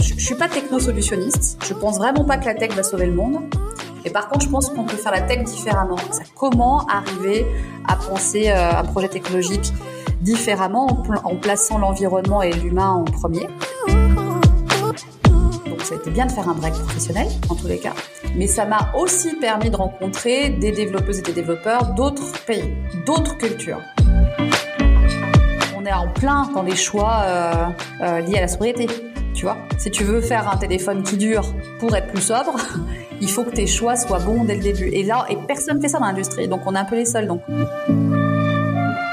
Je suis pas techno-solutionniste. Je pense vraiment pas que la tech va sauver le monde. Et par contre, je pense qu'on peut faire la tech différemment. Comment arriver à penser euh, un projet technologique différemment en, plaçant l'environnement et l'humain en premier. Donc ça a été bien de faire un break professionnel, en tous les cas. Mais ça m'a aussi permis de rencontrer des développeuses et des développeurs d'autres pays, d'autres cultures. On est en plein dans des choix euh, euh, liés à la sobriété. Tu vois, si tu veux faire un téléphone qui dure pour être plus sobre, il faut que tes choix soient bons dès le début. Et là, et personne fait ça dans l'industrie, donc on est un peu les seuls. Donc.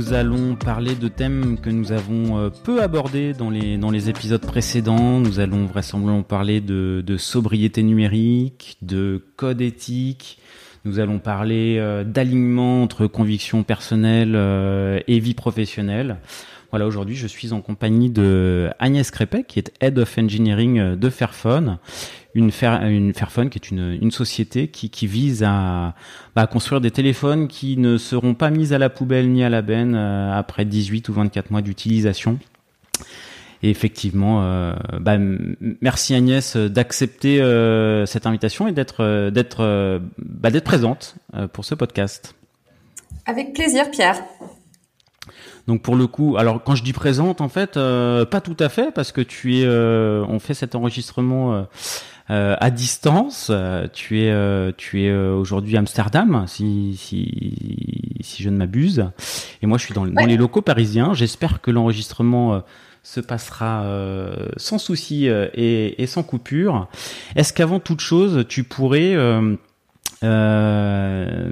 Nous allons parler de thèmes que nous avons euh, peu abordés dans les, dans les épisodes précédents. Nous allons vraisemblablement parler de, de sobriété numérique, de code éthique. Nous allons parler euh, d'alignement entre convictions personnelles euh, et vie professionnelle. Voilà, aujourd'hui, je suis en compagnie de Agnès Crépet, qui est Head of Engineering de Fairphone une, Fairphone qui est une, société qui, vise à, bah, construire des téléphones qui ne seront pas mis à la poubelle ni à la benne euh, après 18 ou 24 mois d'utilisation. Et effectivement, euh, bah, merci Agnès d'accepter euh, cette invitation et d'être bah, d'être présente pour ce podcast. Avec plaisir, Pierre. Donc pour le coup, alors quand je dis présente, en fait, pas tout à fait parce que tu es, on fait cet enregistrement euh, à distance. Euh, tu es, euh, tu es aujourd'hui à Amsterdam, si, si, si je ne m'abuse. Et moi, je suis dans, les locaux parisiens. J'espère que l'enregistrement se passera sans souci et, et, sans coupure. Est-ce qu'avant toute chose, tu pourrais euh, bah,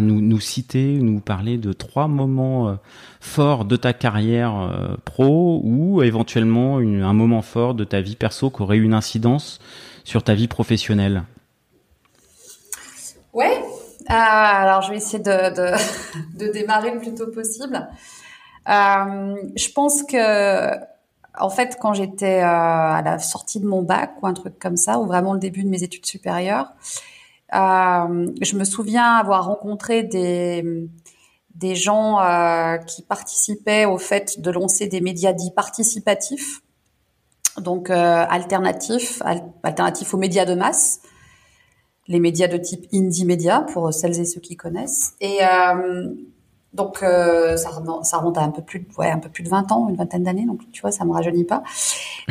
nous, nous citer, nous parler de trois moments euh, forts de ta carrière euh, pro ou éventuellement un moment fort de ta vie perso qui aurait une incidence sur ta vie professionnelle. Ouais, alors je vais essayer de, de, de, démarrer le plus tôt possible. je pense que en fait, quand j'étais euh, à la sortie de mon bac ou un truc comme ça, ou vraiment le début de mes études supérieures, euh, je me souviens avoir rencontré des des gens euh, qui participaient au fait de lancer des médias dits participatifs, donc alternatifs, alternatifs aux médias de masse, les médias de type indie média pour celles et ceux qui connaissent. Et donc euh, ça, remonte, ça remonte à un peu plus, de, ouais, un peu plus de 20 ans, une vingtaine d'années. Donc tu vois, ça me rajeunit pas.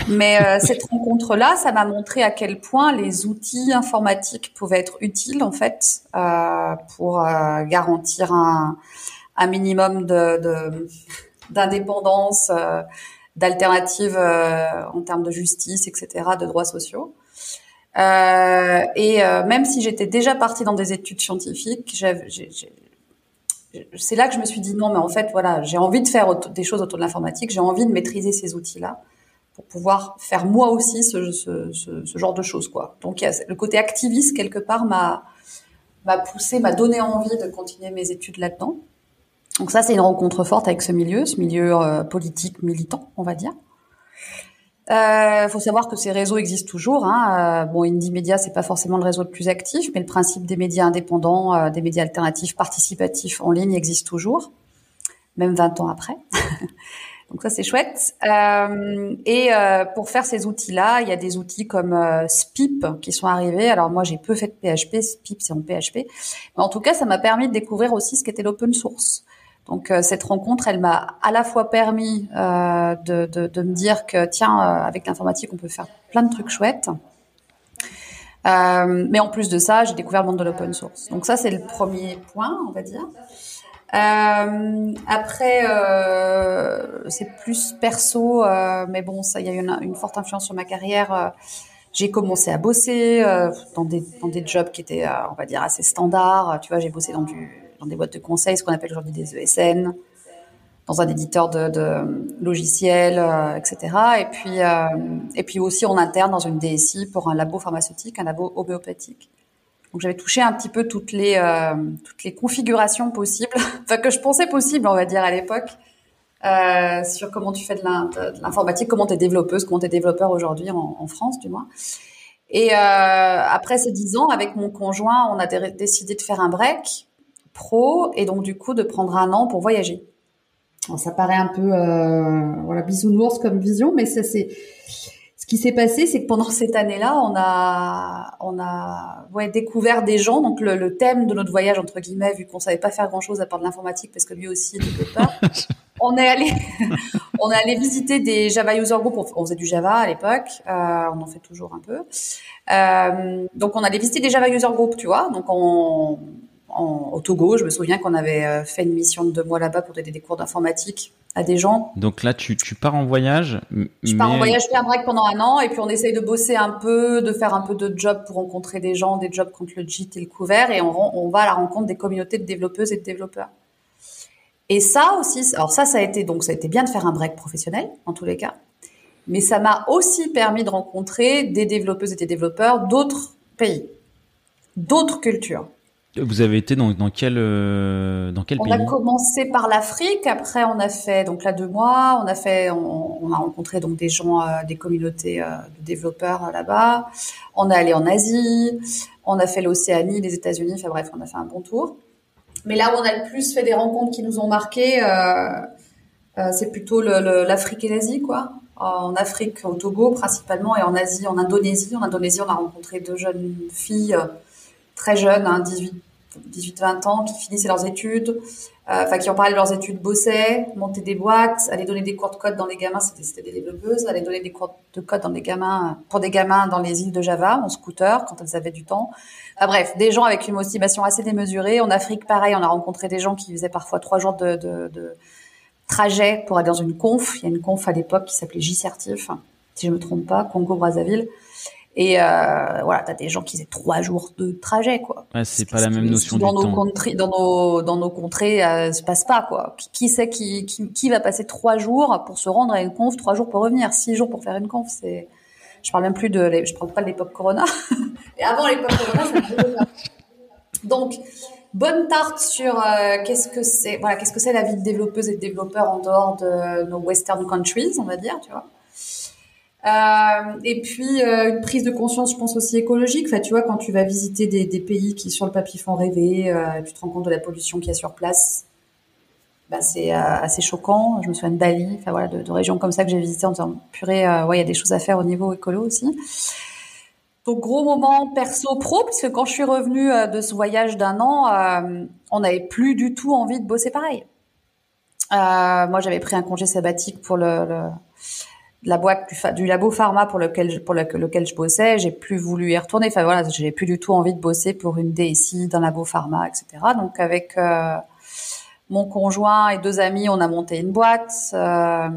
Mais euh, cette rencontre-là, ça m'a montré à quel point les outils informatiques pouvaient être utiles en fait euh, pour euh, garantir un, un minimum de d'indépendance, euh, d'alternatives en termes de justice, etc., de droits sociaux. et même si j'étais déjà partie dans des études scientifiques, j'ai c'est là que je me suis dit non, mais en fait, voilà, j'ai envie de faire des choses autour de l'informatique, j'ai envie de maîtriser ces outils-là pour pouvoir faire moi aussi ce, ce, ce, genre de choses, quoi. Donc, le côté activiste quelque part m'a m'a poussé, m'a donné envie de continuer mes études là-dedans. Donc ça, c'est une rencontre forte avec ce milieu, ce milieu euh, politique militant, on va dire. Il euh, faut savoir que ces réseaux existent toujours. Hein. Euh, bon, Indie Media, c'est pas forcément le réseau le plus actif, mais le principe des médias indépendants, euh, des médias alternatifs, participatifs en ligne existe toujours, même 20 ans après. Donc ça, c'est chouette. Euh, et euh, pour faire ces outils-là, il y a des outils comme SPIP qui sont arrivés. Alors moi, j'ai peu fait de PHP. SPIP, c'est en PHP. Mais en tout cas, ça m'a permis de découvrir aussi ce qu'était l'open source. Donc euh, cette rencontre, elle m'a à la fois permis euh, de, de, de, me dire que tiens, euh, avec l'informatique, on peut faire plein de trucs chouettes. Euh, mais en plus de ça, j'ai découvert le monde de l'open source. Donc ça, c'est le premier point, on va dire. Euh, après, c'est plus perso, mais bon, ça, il y a eu une, une, forte influence sur ma carrière. j'ai commencé à bosser dans des dans des jobs qui étaient, on va dire, assez standards. Tu vois, j'ai bossé dans du dans des boîtes de conseil, ce qu'on appelle aujourd'hui des ESN, dans un éditeur de, logiciels, etc. Et puis et puis aussi en interne dans une DSI pour un labo pharmaceutique, un labo homéopathique. Donc j'avais touché un petit peu toutes les toutes les configurations possibles, enfin que je pensais possible, on va dire à l'époque. Euh, sur comment tu fais de l'informatique, comment tu es développeuse, comment tu es développeur aujourd'hui en, en, France, du moins. Et euh, après ces dix ans, avec mon conjoint, on a décidé de faire un break pro et donc du coup de prendre un an pour voyager. Alors, ça paraît un peu euh, voilà bisounours comme vision, mais ça c'est ce qui s'est passé, c'est que pendant cette année-là, on a on a ouais, découvert des gens. Donc le, le, thème de notre voyage entre guillemets, vu qu'on savait pas faire grand-chose à part de l'informatique, parce que lui aussi est développeur, on est allé on est allé visiter des Java User Group. On faisait du Java à l'époque, euh, on en fait toujours un peu. Euh, donc on allait visiter des Java User Group, tu vois. Donc on en, au Togo. Je me souviens qu'on avait euh, fait une mission de deux mois là-bas pour donner des cours d'informatique à des gens. Donc là, tu, tu pars en voyage. Je pars en voyage, je fais un break pendant un an et puis on essaye de bosser un peu, de faire un peu de job pour rencontrer des gens, des jobs contre le JIT et le couvert et on, on va à la rencontre des communautés de développeuses et de développeurs. Et ça aussi, alors ça, ça a été donc ça a été bien de faire un break professionnel en tous les cas, mais ça m'a aussi permis de rencontrer des développeuses et des développeurs d'autres pays, d'autres cultures. Vous avez été dans, dans quel euh, dans quel on pays On a commencé par l'Afrique, après on a fait donc là deux mois, on a fait on, on a rencontré donc des gens euh, des communautés euh, de développeurs là-bas. On est allé en Asie, on a fait l'Océanie, les États-Unis, enfin bref, on a fait un bon tour. Mais là où on a le plus fait des rencontres qui nous ont marqué, c'est plutôt l'Afrique et l'Asie quoi. En Afrique, au Togo principalement, et en Asie, en Indonésie. En Indonésie, on a rencontré deux jeunes filles très jeunes, hein, 18, 18-20 ans, qui finissaient leurs études, euh, enfin qui ont parlé de leurs études, bossaient, montaient des boîtes, allaient donner des cours de code dans les gamins, c'était des développeuses, allaient donner des cours de code dans des gamins, pour des gamins dans les îles de Java, en scooter, quand elles avaient du temps. Bref, des gens avec une motivation assez démesurée. En Afrique, pareil, on a rencontré des gens qui faisaient parfois trois jours de, trajet pour aller dans une conf. Il y a une conf à l'époque qui s'appelait J-Certif, si je me trompe pas, Congo-Brazzaville. Et euh, voilà, t'as des gens qui faisaient trois jours de trajet, quoi. Ouais, c'est pas la même notion dans du nos temps. Contrées, dans nos dans nos contrées, euh, se passe pas, quoi. Qui, qui sait qui, qui, qui va passer trois jours pour se rendre à une conf, trois jours pour revenir, six jours pour faire une conf, c'est. Je parle même plus de, je parle pas de l'époque Corona. Et avant l'époque Corona, c'est Donc, bonne tarte sur euh, qu'est-ce que c'est, voilà, qu'est-ce que c'est la vie de développeuse et de développeur en dehors de nos Western countries, on va dire, tu vois. Euh, et puis euh, une prise de conscience, je pense aussi écologique. Enfin, tu vois, quand tu vas visiter des, des pays qui sur le papier font rêver, euh, tu te rends compte de la pollution qu'il y a sur place. Bah, c'est euh, assez choquant. Je me souviens de Bali, enfin voilà, de, de régions comme ça que j'ai visité en disant purée, euh, ouais, il y a des choses à faire au niveau écolo aussi. Donc gros moment perso pro, puisque quand je suis revenue euh, de ce voyage d'un an, on n'avait plus du tout envie de bosser pareil. moi, j'avais pris un congé sabbatique pour le, le la boîte du, du, labo pharma pour lequel pour lequel je bossais, j'ai plus voulu y retourner. Enfin voilà, j'ai plus du tout envie de bosser pour une DSI d'un labo pharma, etc. Donc avec euh, mon conjoint et deux amis, on a monté une boîte euh,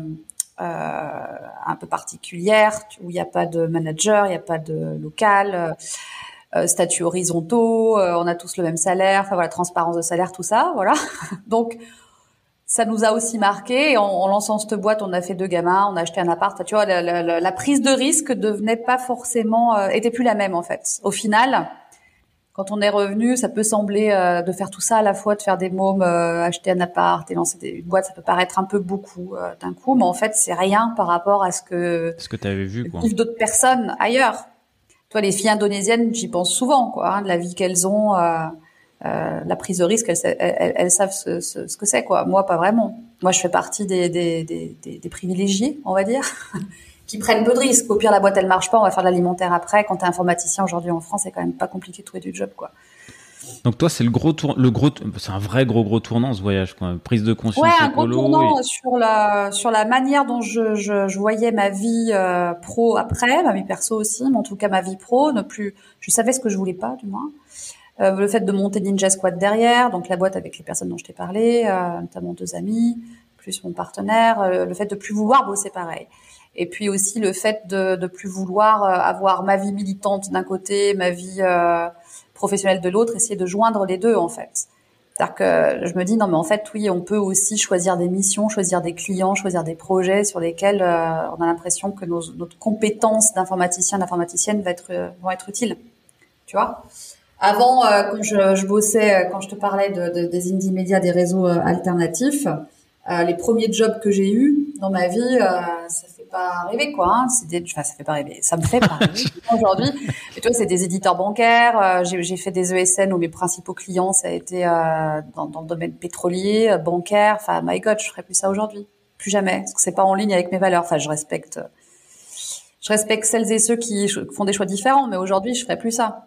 euh, un peu particulière où il n'y a pas de manager, il n'y a pas de local. Euh, statuts horizontaux, euh, on a tous le même salaire, enfin voilà, transparence de salaire, tout ça, voilà. Donc ça nous a aussi marqué. En, en, lançant cette boîte, on a fait deux gamins, on a acheté un appart. Tu vois, la, la, la prise de risque devenait pas forcément, euh, était plus la même en fait. Au final, quand on est revenu, ça peut sembler euh, de faire tout ça à la fois, de faire des mômes, euh, acheter un appart et lancer des, une boîte, ça peut paraître un peu beaucoup euh, d'un coup, mais en fait, c'est rien par rapport à ce que ce que tu avais vu, quoi. d'autres personnes ailleurs. Toi, les filles indonésiennes, j'y pense souvent, quoi, hein, de la vie qu'elles ont. Euh, la prise de risque, elles, elles, elles savent ce, ce, ce, que c'est, quoi. Moi, pas vraiment. Moi, je fais partie des, des, des, des privilégiés, on va dire, qui prennent peu de risques. Au pire, la boîte, elle marche pas, on va faire de l'alimentaire après. Quand t'es informaticien aujourd'hui en France, c'est quand même pas compliqué de trouver du job, quoi. Donc toi, c'est le gros tour, le gros, c'est un vrai gros gros tournant ce voyage, quoi. Prise de conscience ouais, un gros tournant et... sur la sur la manière dont je, je, je voyais ma vie euh, pro après, ma vie perso aussi, mais en tout cas ma vie pro, ne plus, je savais ce que je voulais pas, du moins. Euh, le fait de monter Ninja Squad derrière, donc la boîte avec les personnes dont je t'ai parlé, euh, notamment deux amis, plus mon partenaire, euh, le fait de plus vouloir bosser pareil. Et puis aussi le fait de, de plus vouloir euh, avoir ma vie militante d'un côté, ma vie professionnelle de l'autre, essayer de joindre les deux en fait. C'est-à-dire que je me dis non mais en fait oui on peut aussi choisir des missions, choisir des clients, choisir des projets sur lesquels euh, on a l'impression que nos, notre compétence d'informaticien d'informaticienne va être vont être utiles. Tu vois? Avant euh, quand je, je, bossais quand je te parlais de, de, des indie médias des réseaux alternatifs, les premiers jobs que j'ai eus dans ma vie ça pas rêver quoi. Hein. Des, enfin, ça fait pas rêver. Ça me fait pas rêver aujourd'hui. Et toi, c'est des éditeurs bancaires. Euh, j'ai fait des ESN où mes principaux clients ça a été euh, dans, dans, le domaine pétrolier, euh, bancaire. Enfin, my God, je ferais plus ça aujourd'hui. Plus jamais, parce que c'est pas en ligne avec mes valeurs. Enfin, je respecte, je respecte celles et ceux qui font des choix différents, mais aujourd'hui, je ferais plus ça.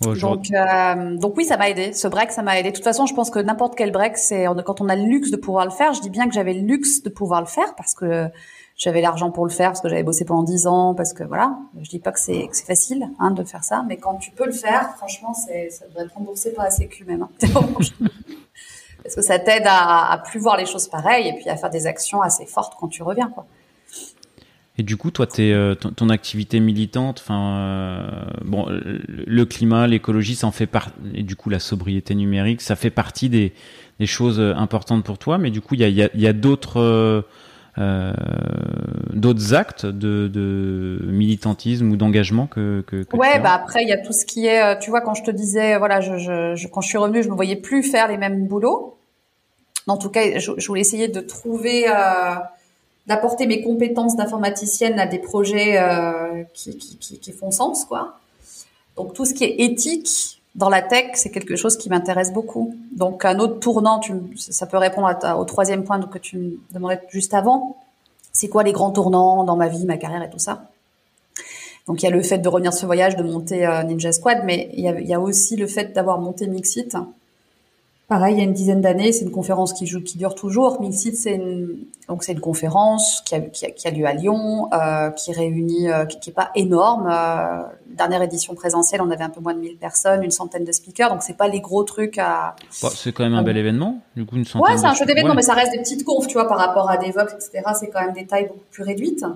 Donc, euh, donc oui, ça m'a aidé. Ce break, ça m'a aidé. De toute façon, je pense que n'importe quel break, c'est quand on a le luxe de pouvoir le faire. Je dis bien que j'avais le luxe de pouvoir le faire parce que j'avais l'argent pour le faire parce que j'avais bossé pendant dix ans, parce que voilà. Je dis pas que c'est facile hein, de faire ça, mais quand tu peux le faire, franchement, c'est ça devrait être remboursé par la Sécu même. Hein. parce que ça t'aide à, à plus voir les choses pareilles et puis à faire des actions assez fortes quand tu reviens, quoi. Et du coup, toi, es, euh, ton, activité militante, enfin, euh, bon, le climat, l'écologie, ça en fait partie, et du coup, la sobriété numérique, ça fait partie des, des choses importantes pour toi. Mais du coup, il y a, y a, y a d'autres euh, euh, d'autres actes de, de, militantisme ou d'engagement que, que, que ouais bah après il y a tout ce qui est euh, tu vois quand je te disais voilà je, je, quand je suis revenue je ne voyais plus faire les mêmes boulots en tout cas je, je voulais essayer de trouver euh, d'apporter mes compétences d'informaticienne à des projets euh, qui, qui, font sens quoi donc tout ce qui est éthique dans la tech, c'est quelque chose qui m'intéresse beaucoup. Donc un autre tournant, tu, ça peut répondre au troisième point que tu me demandais juste avant. C'est quoi les grands tournants dans ma vie, ma carrière et tout ça? Donc il y a le fait de revenir ce voyage, de monter euh, Ninja Squad, mais il y a, il y a aussi le fait d'avoir monté Mixit Pareil, il y a une dizaine d'années, c'est une conférence qui, joue, qui dure toujours. Mixit, c'est une, donc c'est une conférence qui a, qui a, qui a lieu à Lyon, euh, qui réunit, euh, qui, qui, est pas énorme. Euh, dernière édition présentielle, on avait un peu moins de 1000 personnes, une centaine de speakers, donc c'est pas les gros trucs à. Bah, c'est quand même un bel événement, du coup une centaine. Ouais, c'est un chouette événement, mais ça reste des petites confs, tu vois, par rapport à des Vox, etc. C'est quand même des tailles beaucoup plus réduites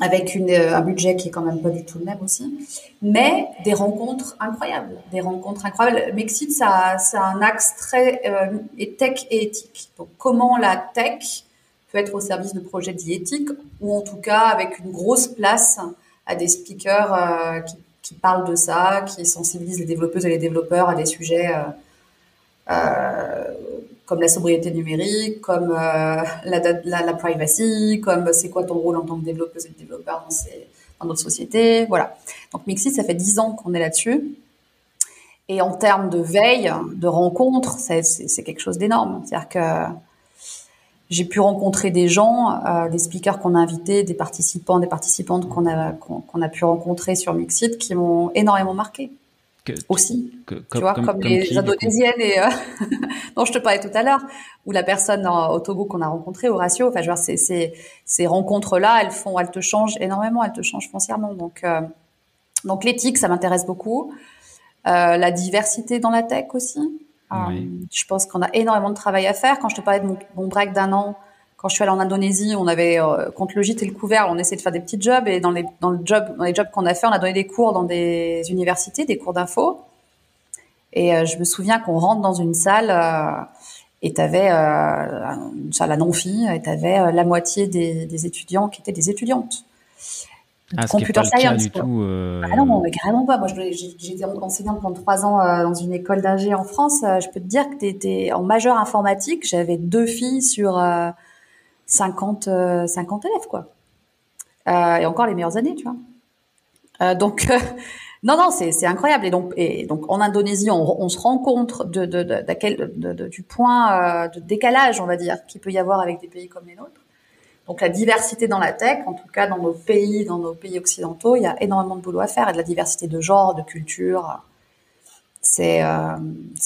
avec euh, un budget qui est quand même pas du tout le même aussi, mais des rencontres incroyables, des rencontres incroyables. Mexit, ça, ça a un axe très euh, tech et éthique. Donc, comment la tech peut être au service de projets dits éthiques, ou en tout cas avec une grosse place à des speakers euh, qui, parlent de ça, qui sensibilisent les développeuses et les développeurs à des sujets euh comme la sobriété numérique, comme euh, la, la, la, privacy, comme c'est quoi ton rôle en tant que développeuse et développeur dans, dans notre société. Voilà. Donc Mixit, ça fait dix ans qu'on est là-dessus. Et en termes de veille, de rencontres, c'est quelque chose d'énorme. C'est-à-dire que j'ai pu rencontrer des gens, euh, des speakers qu'on a invités, des participants, des participantes qu'on a qu'on a pu rencontrer sur Mixit qui m'ont énormément marqué aussi, tu vois, comme, les Indonésiennes et euh, dont je te parlais tout à l'heure, ou la personne au Togo qu'on a rencontrée, Horacio. Enfin, je vois, ces, ces, ces rencontres-là, elles font, elles te changent énormément, elles te changent foncièrement. Donc, euh, donc l'éthique, ça m'intéresse beaucoup. Euh, la diversité dans la tech aussi. Euh, je pense qu'on a énormément de travail à faire. Quand je te parlais de mon, mon break d'un an, quand je suis allée en Indonésie, on avait euh, contre le gîte et le couvert, on essayait de faire des petits jobs et dans les dans le job dans les jobs qu'on a fait, on a donné des cours dans des universités, des cours d'info. Et euh, je me souviens qu'on rentre dans une salle euh, et t'avais euh, une salle à non-filles et t'avais la moitié des, des, étudiants qui étaient des étudiantes. Ah, computer science. Du tout, ah non, mais carrément pas. Moi, j'étais enseignante pendant trois ans dans une école d'ingé en France. je peux te dire que t'étais en majeure informatique. J'avais deux filles sur 50, 50 euh, élèves, quoi. Euh, et encore les meilleures années, tu vois. Euh, donc, non, non, c'est incroyable. Et donc, et donc en Indonésie, on, se rend compte de, de, de, du point de décalage, on va dire, qu'il peut y avoir avec des pays comme les nôtres. Donc la diversité dans la tech, en tout cas dans nos pays, dans nos pays occidentaux, il y a énormément de boulot à faire et de la diversité de genre, de culture. C'est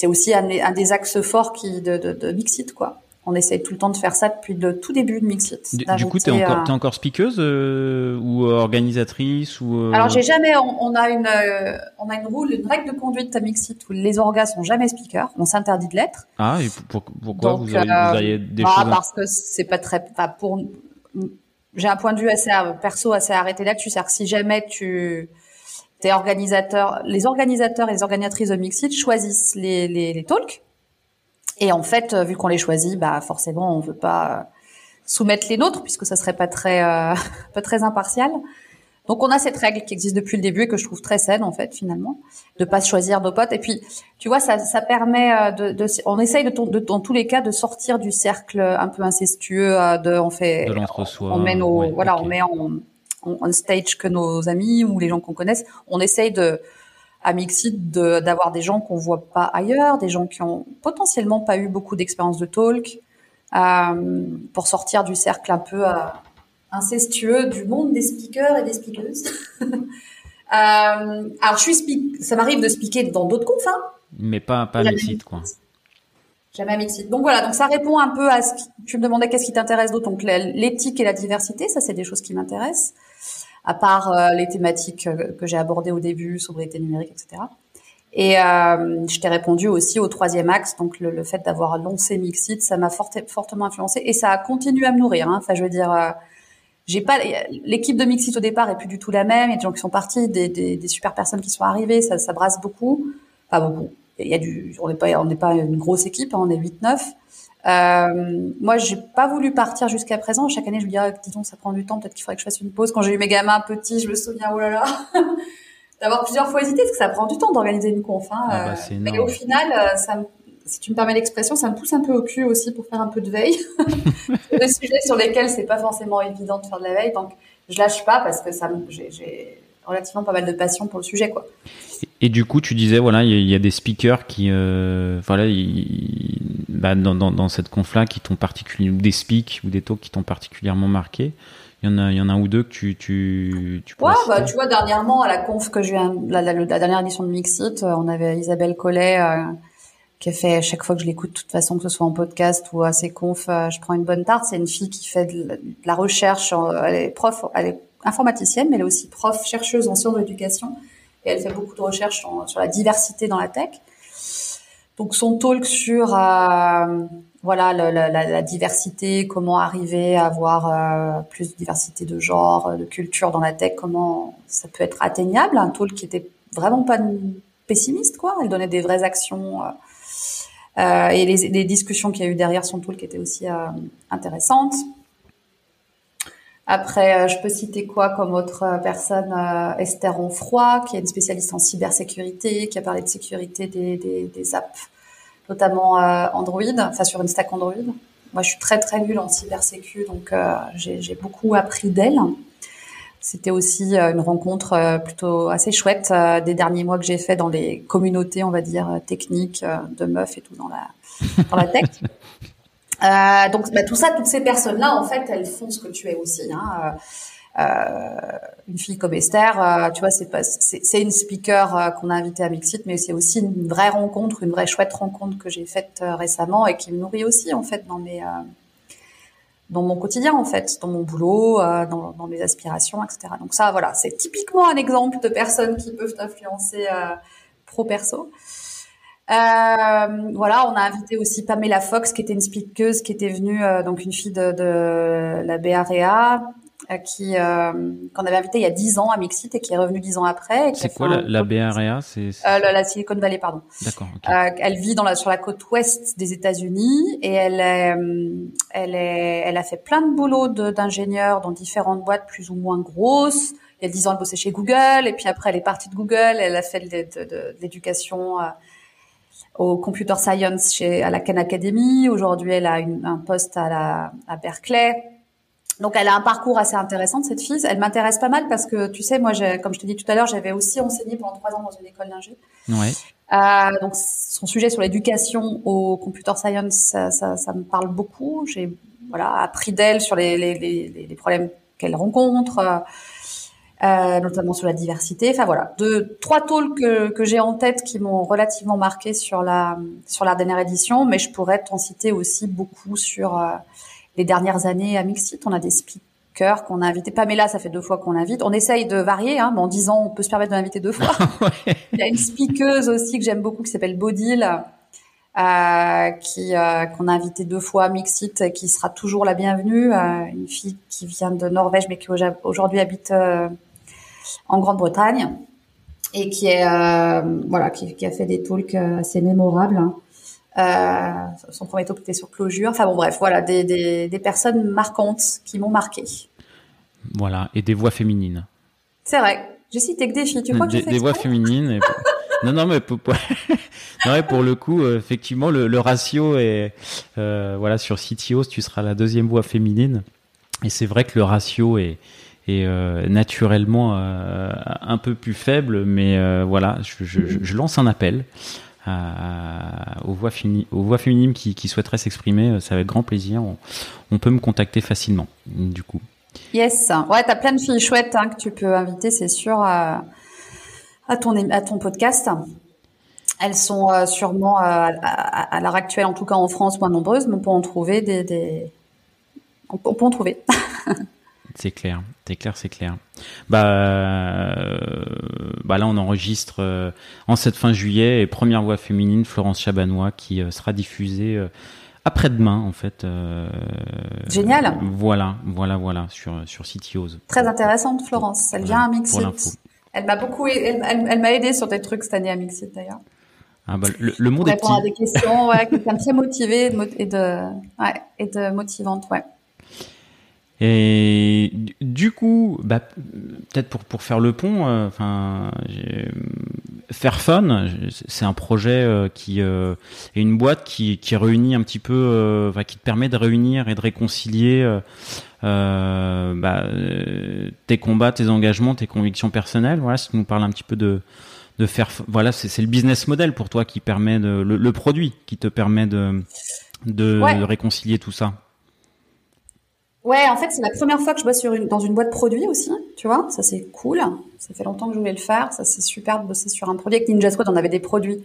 aussi un, des axes forts qui de, de, quoi on essaye tout le temps de faire ça depuis le tout début de Mixit. Du, du coup, tu es, es, encore speakeuse euh, ou organisatrice ou euh... Alors, j'ai jamais. On, a une, euh, on a une rule, une règle de conduite à Mixit où les orgas sont jamais speakers. On s'interdit de l'être. Ah, et pourquoi vous, auriez, vous des bah, choses Parce que c'est pas très. pour. J'ai un point de vue assez perso assez arrêté là-dessus. C'est-à-dire que si jamais tu es organisateur, les organisateurs et les organisatrices de Mixit choisissent les, les, les talks Et en fait, vu qu'on les choisit, bah forcément, on veut pas soumettre les nôtres puisque ça serait pas très pas très impartial. Donc on a cette règle qui existe depuis le début et que je trouve très saine en fait finalement, de pas choisir nos potes. Et puis tu vois ça, ça permet euh, de, de on essaye de, de, dans tous les cas de sortir du cercle un peu incestueux euh, de on fait de l'entre-soi. On met nos voilà on met en, en, stage que nos amis ou les gens qu'on connaisse. On essaye de à Mixit d'avoir des gens qu'on voit pas ailleurs, des gens qui ont potentiellement pas eu beaucoup d'expérience de talk, euh, pour sortir du cercle un peu euh, incestueux du monde des speakers et des speakeuses. euh, alors, je suis ça m'arrive de speaker dans d'autres confs, hein. Mais pas, pas à Mixit, quoi. Jamais à Mixit. Donc voilà, donc ça répond un peu à ce que tu me demandais qu'est-ce qui t'intéresse d'autre. Donc l'éthique et la diversité, ça c'est des choses qui m'intéressent. À part euh, les thématiques euh, que j'ai abordées au début, sobriété numérique, etc. Et euh, je t'ai répondu aussi au troisième axe, donc le, le fait d'avoir lancé Mixit, ça m'a fortement influencé et ça a continué à me nourrir. Hein. Enfin, je veux dire, euh, j'ai pas l'équipe de Mixit au départ est plus du tout la même. Il y a des gens qui sont partis, des, des, des super personnes qui sont arrivées. Ça, ça brasse beaucoup. Pas beaucoup. Il y a du, on n'est pas, on n'est pas une grosse équipe. Hein, on est 8-9. Euh, moi, j'ai pas voulu partir jusqu'à présent. Chaque année, je me dis, ah, disons, ça prend du temps. Peut-être qu'il faudrait que je fasse une pause. Quand j'ai eu mes gamins petits, je me souviens, oh là là, d'avoir plusieurs fois hésité parce que ça prend du temps d'organiser une conf. Hein. Ah bah, mais au final, euh, ça me si tu me permets l'expression, ça me pousse un peu au cul aussi pour faire un peu de veille. des sujets sur lesquels c'est pas forcément évident de faire de la veille, donc je lâche pas parce que ça, j'ai relativement pas mal de passion pour le sujet, quoi. Et, du coup, tu disais, voilà, il y, a des speakers qui, euh, voilà, bah, dans, dans, dans, cette conf-là, qui t'ont particulièrement, des speaks ou des talks qui t'ont particulièrement marqué. Il y en a, il y en a un ou deux que tu, tu, tu Ouais, bah, tu vois, dernièrement, à la conf que je viens, la, la, la, dernière édition de Mixit, euh, on avait Isabelle Collet, euh, qui a fait à chaque fois que je l'écoute, de toute façon, que ce soit en podcast ou à ses confs, euh, je prends une bonne tarte. C'est une fille qui fait de la recherche. Elle est prof, elle est informaticienne, mais elle est aussi prof, chercheuse en sciences de l'éducation. Et elle fait beaucoup de recherches sur la diversité dans la tech. Donc son talk sur euh, voilà la, diversité, comment arriver à avoir euh, plus de diversité de genre, de culture dans la tech, comment ça peut être atteignable. Un talk qui était vraiment pas pessimiste quoi. Elle donnait des vraies actions. Euh, euh, et les, les discussions qu'il y a eu derrière son qui étaient aussi euh, intéressantes. Après, euh, je peux citer quoi comme autre personne Esther Onfroy, qui est une spécialiste en cybersécurité, qui a parlé de sécurité des, des, des apps, notamment Android, enfin sur une stack Android. Moi, je suis très très nulle en cybersécu, donc j'ai beaucoup appris d'elle. C'était aussi euh, une rencontre euh, plutôt assez chouette euh, des derniers mois que j'ai fait dans les communautés, on va dire, techniques de meufs et tout dans la, dans la tech. Euh, donc bah, tout ça, toutes ces personnes-là, en fait, elles font ce que tu es aussi. Hein. Euh, une fille comme Esther, tu vois, c'est pas, c'est une speaker qu'on a invitée à Mixit, mais c'est aussi une vraie rencontre, une vraie chouette rencontre que j'ai faite récemment et qui me nourrit aussi en fait dans mes dans mon quotidien en fait, dans mon boulot, euh, dans, dans, mes aspirations, etc. Donc ça, voilà, c'est typiquement un exemple de personnes qui peuvent t'influencer euh, pro perso. Euh, voilà, on a invité aussi Pamela Fox, qui était une speakeuse, qui était venue, euh, donc une fille de, de la BREA, euh, qui euh, qu'on avait invité il y a 10 ans à Mixit et qui est revenu 10 ans après. C'est quoi la, la BREA C'est euh, la, la, Silicon Valley, pardon. D'accord. Okay. Euh, elle vit dans la, sur la côte ouest des États-Unis et elle est, elle est, elle a fait plein de boulot d'ingénieur dans différentes boîtes plus ou moins grosses. Il y a 10 ans, elle bossait chez Google et puis après, elle est partie de Google. Elle a fait de, de, de l'éducation au computer science chez à la Khan Academy. Aujourd'hui, elle a une, un poste à la à Berkeley. Donc elle a un parcours assez intéressant cette fille. Elle m'intéresse pas mal parce que tu sais, moi, comme je te dis tout à l'heure, j'avais aussi enseigné pendant trois ans dans une école d'ingé. Ouais. Euh, donc son sujet sur l'éducation au computer science, ça, ça, ça me parle beaucoup. J'ai voilà appris d'elle sur les, les, les, les problèmes qu'elle rencontre, euh, notamment sur la diversité. Enfin voilà, deux trois talks que, que j'ai en tête qui m'ont relativement marqué sur la sur la dernière édition, mais je pourrais t'en citer aussi beaucoup sur euh, les dernières années à Mixit. On a des speakers qu'on a invités. Pamela, ça fait deux fois qu'on l'invite. On essaye de varier, hein, mais en dix ans, on peut se permettre de l'inviter deux fois. Il y a une speakeuse aussi que j'aime beaucoup qui s'appelle Bodil, euh, qui euh, qu'on a invité deux fois à Mixit, qui sera toujours la bienvenue. Euh, une fille qui vient de Norvège, mais qui aujourd'hui habite en Grande-Bretagne et qui est euh, voilà, qui, qui, a fait des talks assez mémorables. Hein. son premier top était sur closure. Enfin bon, bref, voilà, des, des, des personnes marquantes qui m'ont marqué. Voilà, et des voix féminines. C'est vrai. J'ai cité que des filles. Tu crois que des, des voix féminines. non, non, mais pour, non, pour le coup, euh, effectivement, le, le, ratio est euh, voilà sur CTOs, tu seras la deuxième voix féminine. Et c'est vrai que le ratio est, est euh, naturellement euh, un peu plus faible, mais euh, voilà, je, lance un appel. Aux, voix féminines qui, souhaiteraient s'exprimer, c'est avec grand plaisir. On, peut me contacter facilement, du coup. Yes. Ouais, t'as plein de filles chouettes hein, que tu peux inviter, c'est sûr, à, ton, podcast. Elles sont sûrement, à, l'heure actuelle, en tout cas en France, moins nombreuses, mais on peut en trouver. On, peut, en trouver. c'est clair, c'est clair, c'est clair. Bah, euh, bah là, on enregistre euh, en cette fin juillet et première voix féminine, Florence Chabanois, qui euh, sera diffusée après-demain en fait. Génial. Voilà, voilà, voilà sur sur CTOs. Très intéressante Florence. Elle vient à Mixit. Elle m'a beaucoup, elle, elle, m'a aidé sur des trucs cette année à Mixit d'ailleurs. Ah bah, le, le monde est petit. à des questions, ouais, quelqu'un très motivé et de, ouais, et de motivante, ouais. Et du coup, bah, peut-être pour, pour faire le pont, euh, enfin, Fairphone, c'est un projet euh, qui euh, est une boîte qui, qui réunit un petit peu, qui te permet de réunir et de réconcilier bah, tes combats, tes engagements, tes convictions personnelles. Voilà, si tu nous parles un petit peu de de faire, voilà, c'est le business model pour toi qui permet de, le, produit qui te permet de de réconcilier tout ça. Ouais, en fait, c'est la première fois que je bosse sur une, dans une boîte produit aussi, tu vois. Ça, c'est cool. Ça fait longtemps que je voulais le faire. Ça, c'est super de bosser sur un produit. Avec Ninja Squad, on avait des produits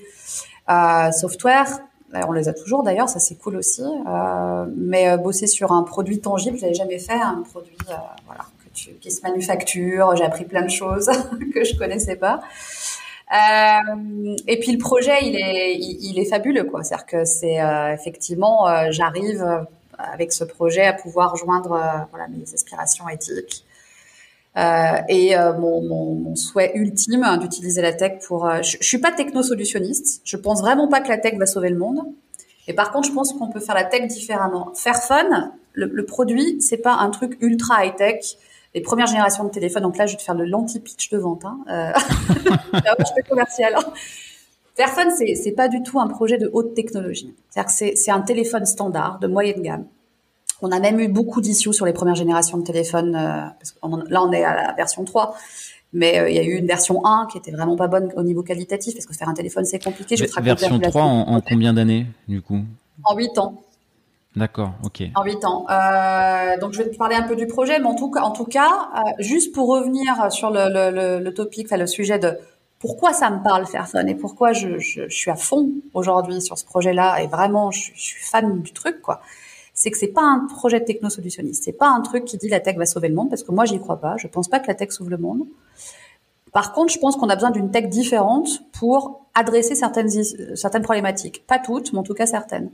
euh, software. On les a toujours d'ailleurs, ça c'est cool aussi. Euh, mais euh, bosser sur un produit tangible, je l'avais jamais fait. Un produit euh, voilà, qui se manufacture. J'ai appris plein de choses que je connaissais pas. Euh, et puis le projet, il est, il, est fabuleux, quoi. C'est-à-dire que c'est euh, effectivement, j'arrive avec ce projet à pouvoir joindre euh, voilà, mes aspirations éthiques. Euh, et euh, mon, souhait ultime hein, d'utiliser la tech pour. Je, je, suis pas techno-solutionniste. Je pense vraiment pas que la tech va sauver le monde. Et par contre, je pense qu'on peut faire la tech différemment. Fairphone, le, le produit, c'est pas un truc ultra high tech. Les premières générations de téléphones, donc là, je vais te faire l'anti-pitch de vente. Hein. Je fais commercial. Fairphone, c'est, c'est pas du tout un projet de haute technologie. C'est, c'est un téléphone standard de moyenne gamme. On a même eu beaucoup d'issues sur les premières générations de téléphones. Euh, parce là, on est à la version 3. Mais euh, il y a eu une version 1 qui était vraiment pas bonne au niveau qualitatif, parce que faire un téléphone, c'est compliqué. Je version 3 en, en, combien d'années, du coup? En 8 ans. D'accord, ok. En 8 ans. Euh, donc, je vais te parler un peu du projet, mais en tout, en tout cas, euh, juste pour revenir sur le, le, le, le topic, enfin, le sujet de pourquoi ça me parle Fairphone et pourquoi je, suis à fond aujourd'hui sur ce projet-là et vraiment je, suis fan du truc quoi. C'est que c'est pas un projet techno-solutionniste, c'est pas un truc qui dit la tech va sauver le monde parce que moi j'y crois pas. Je pense pas que la tech sauve le monde. Par contre, je pense qu'on a besoin d'une tech différente pour adresser certaines certaines problématiques, pas toutes, mais en tout cas certaines.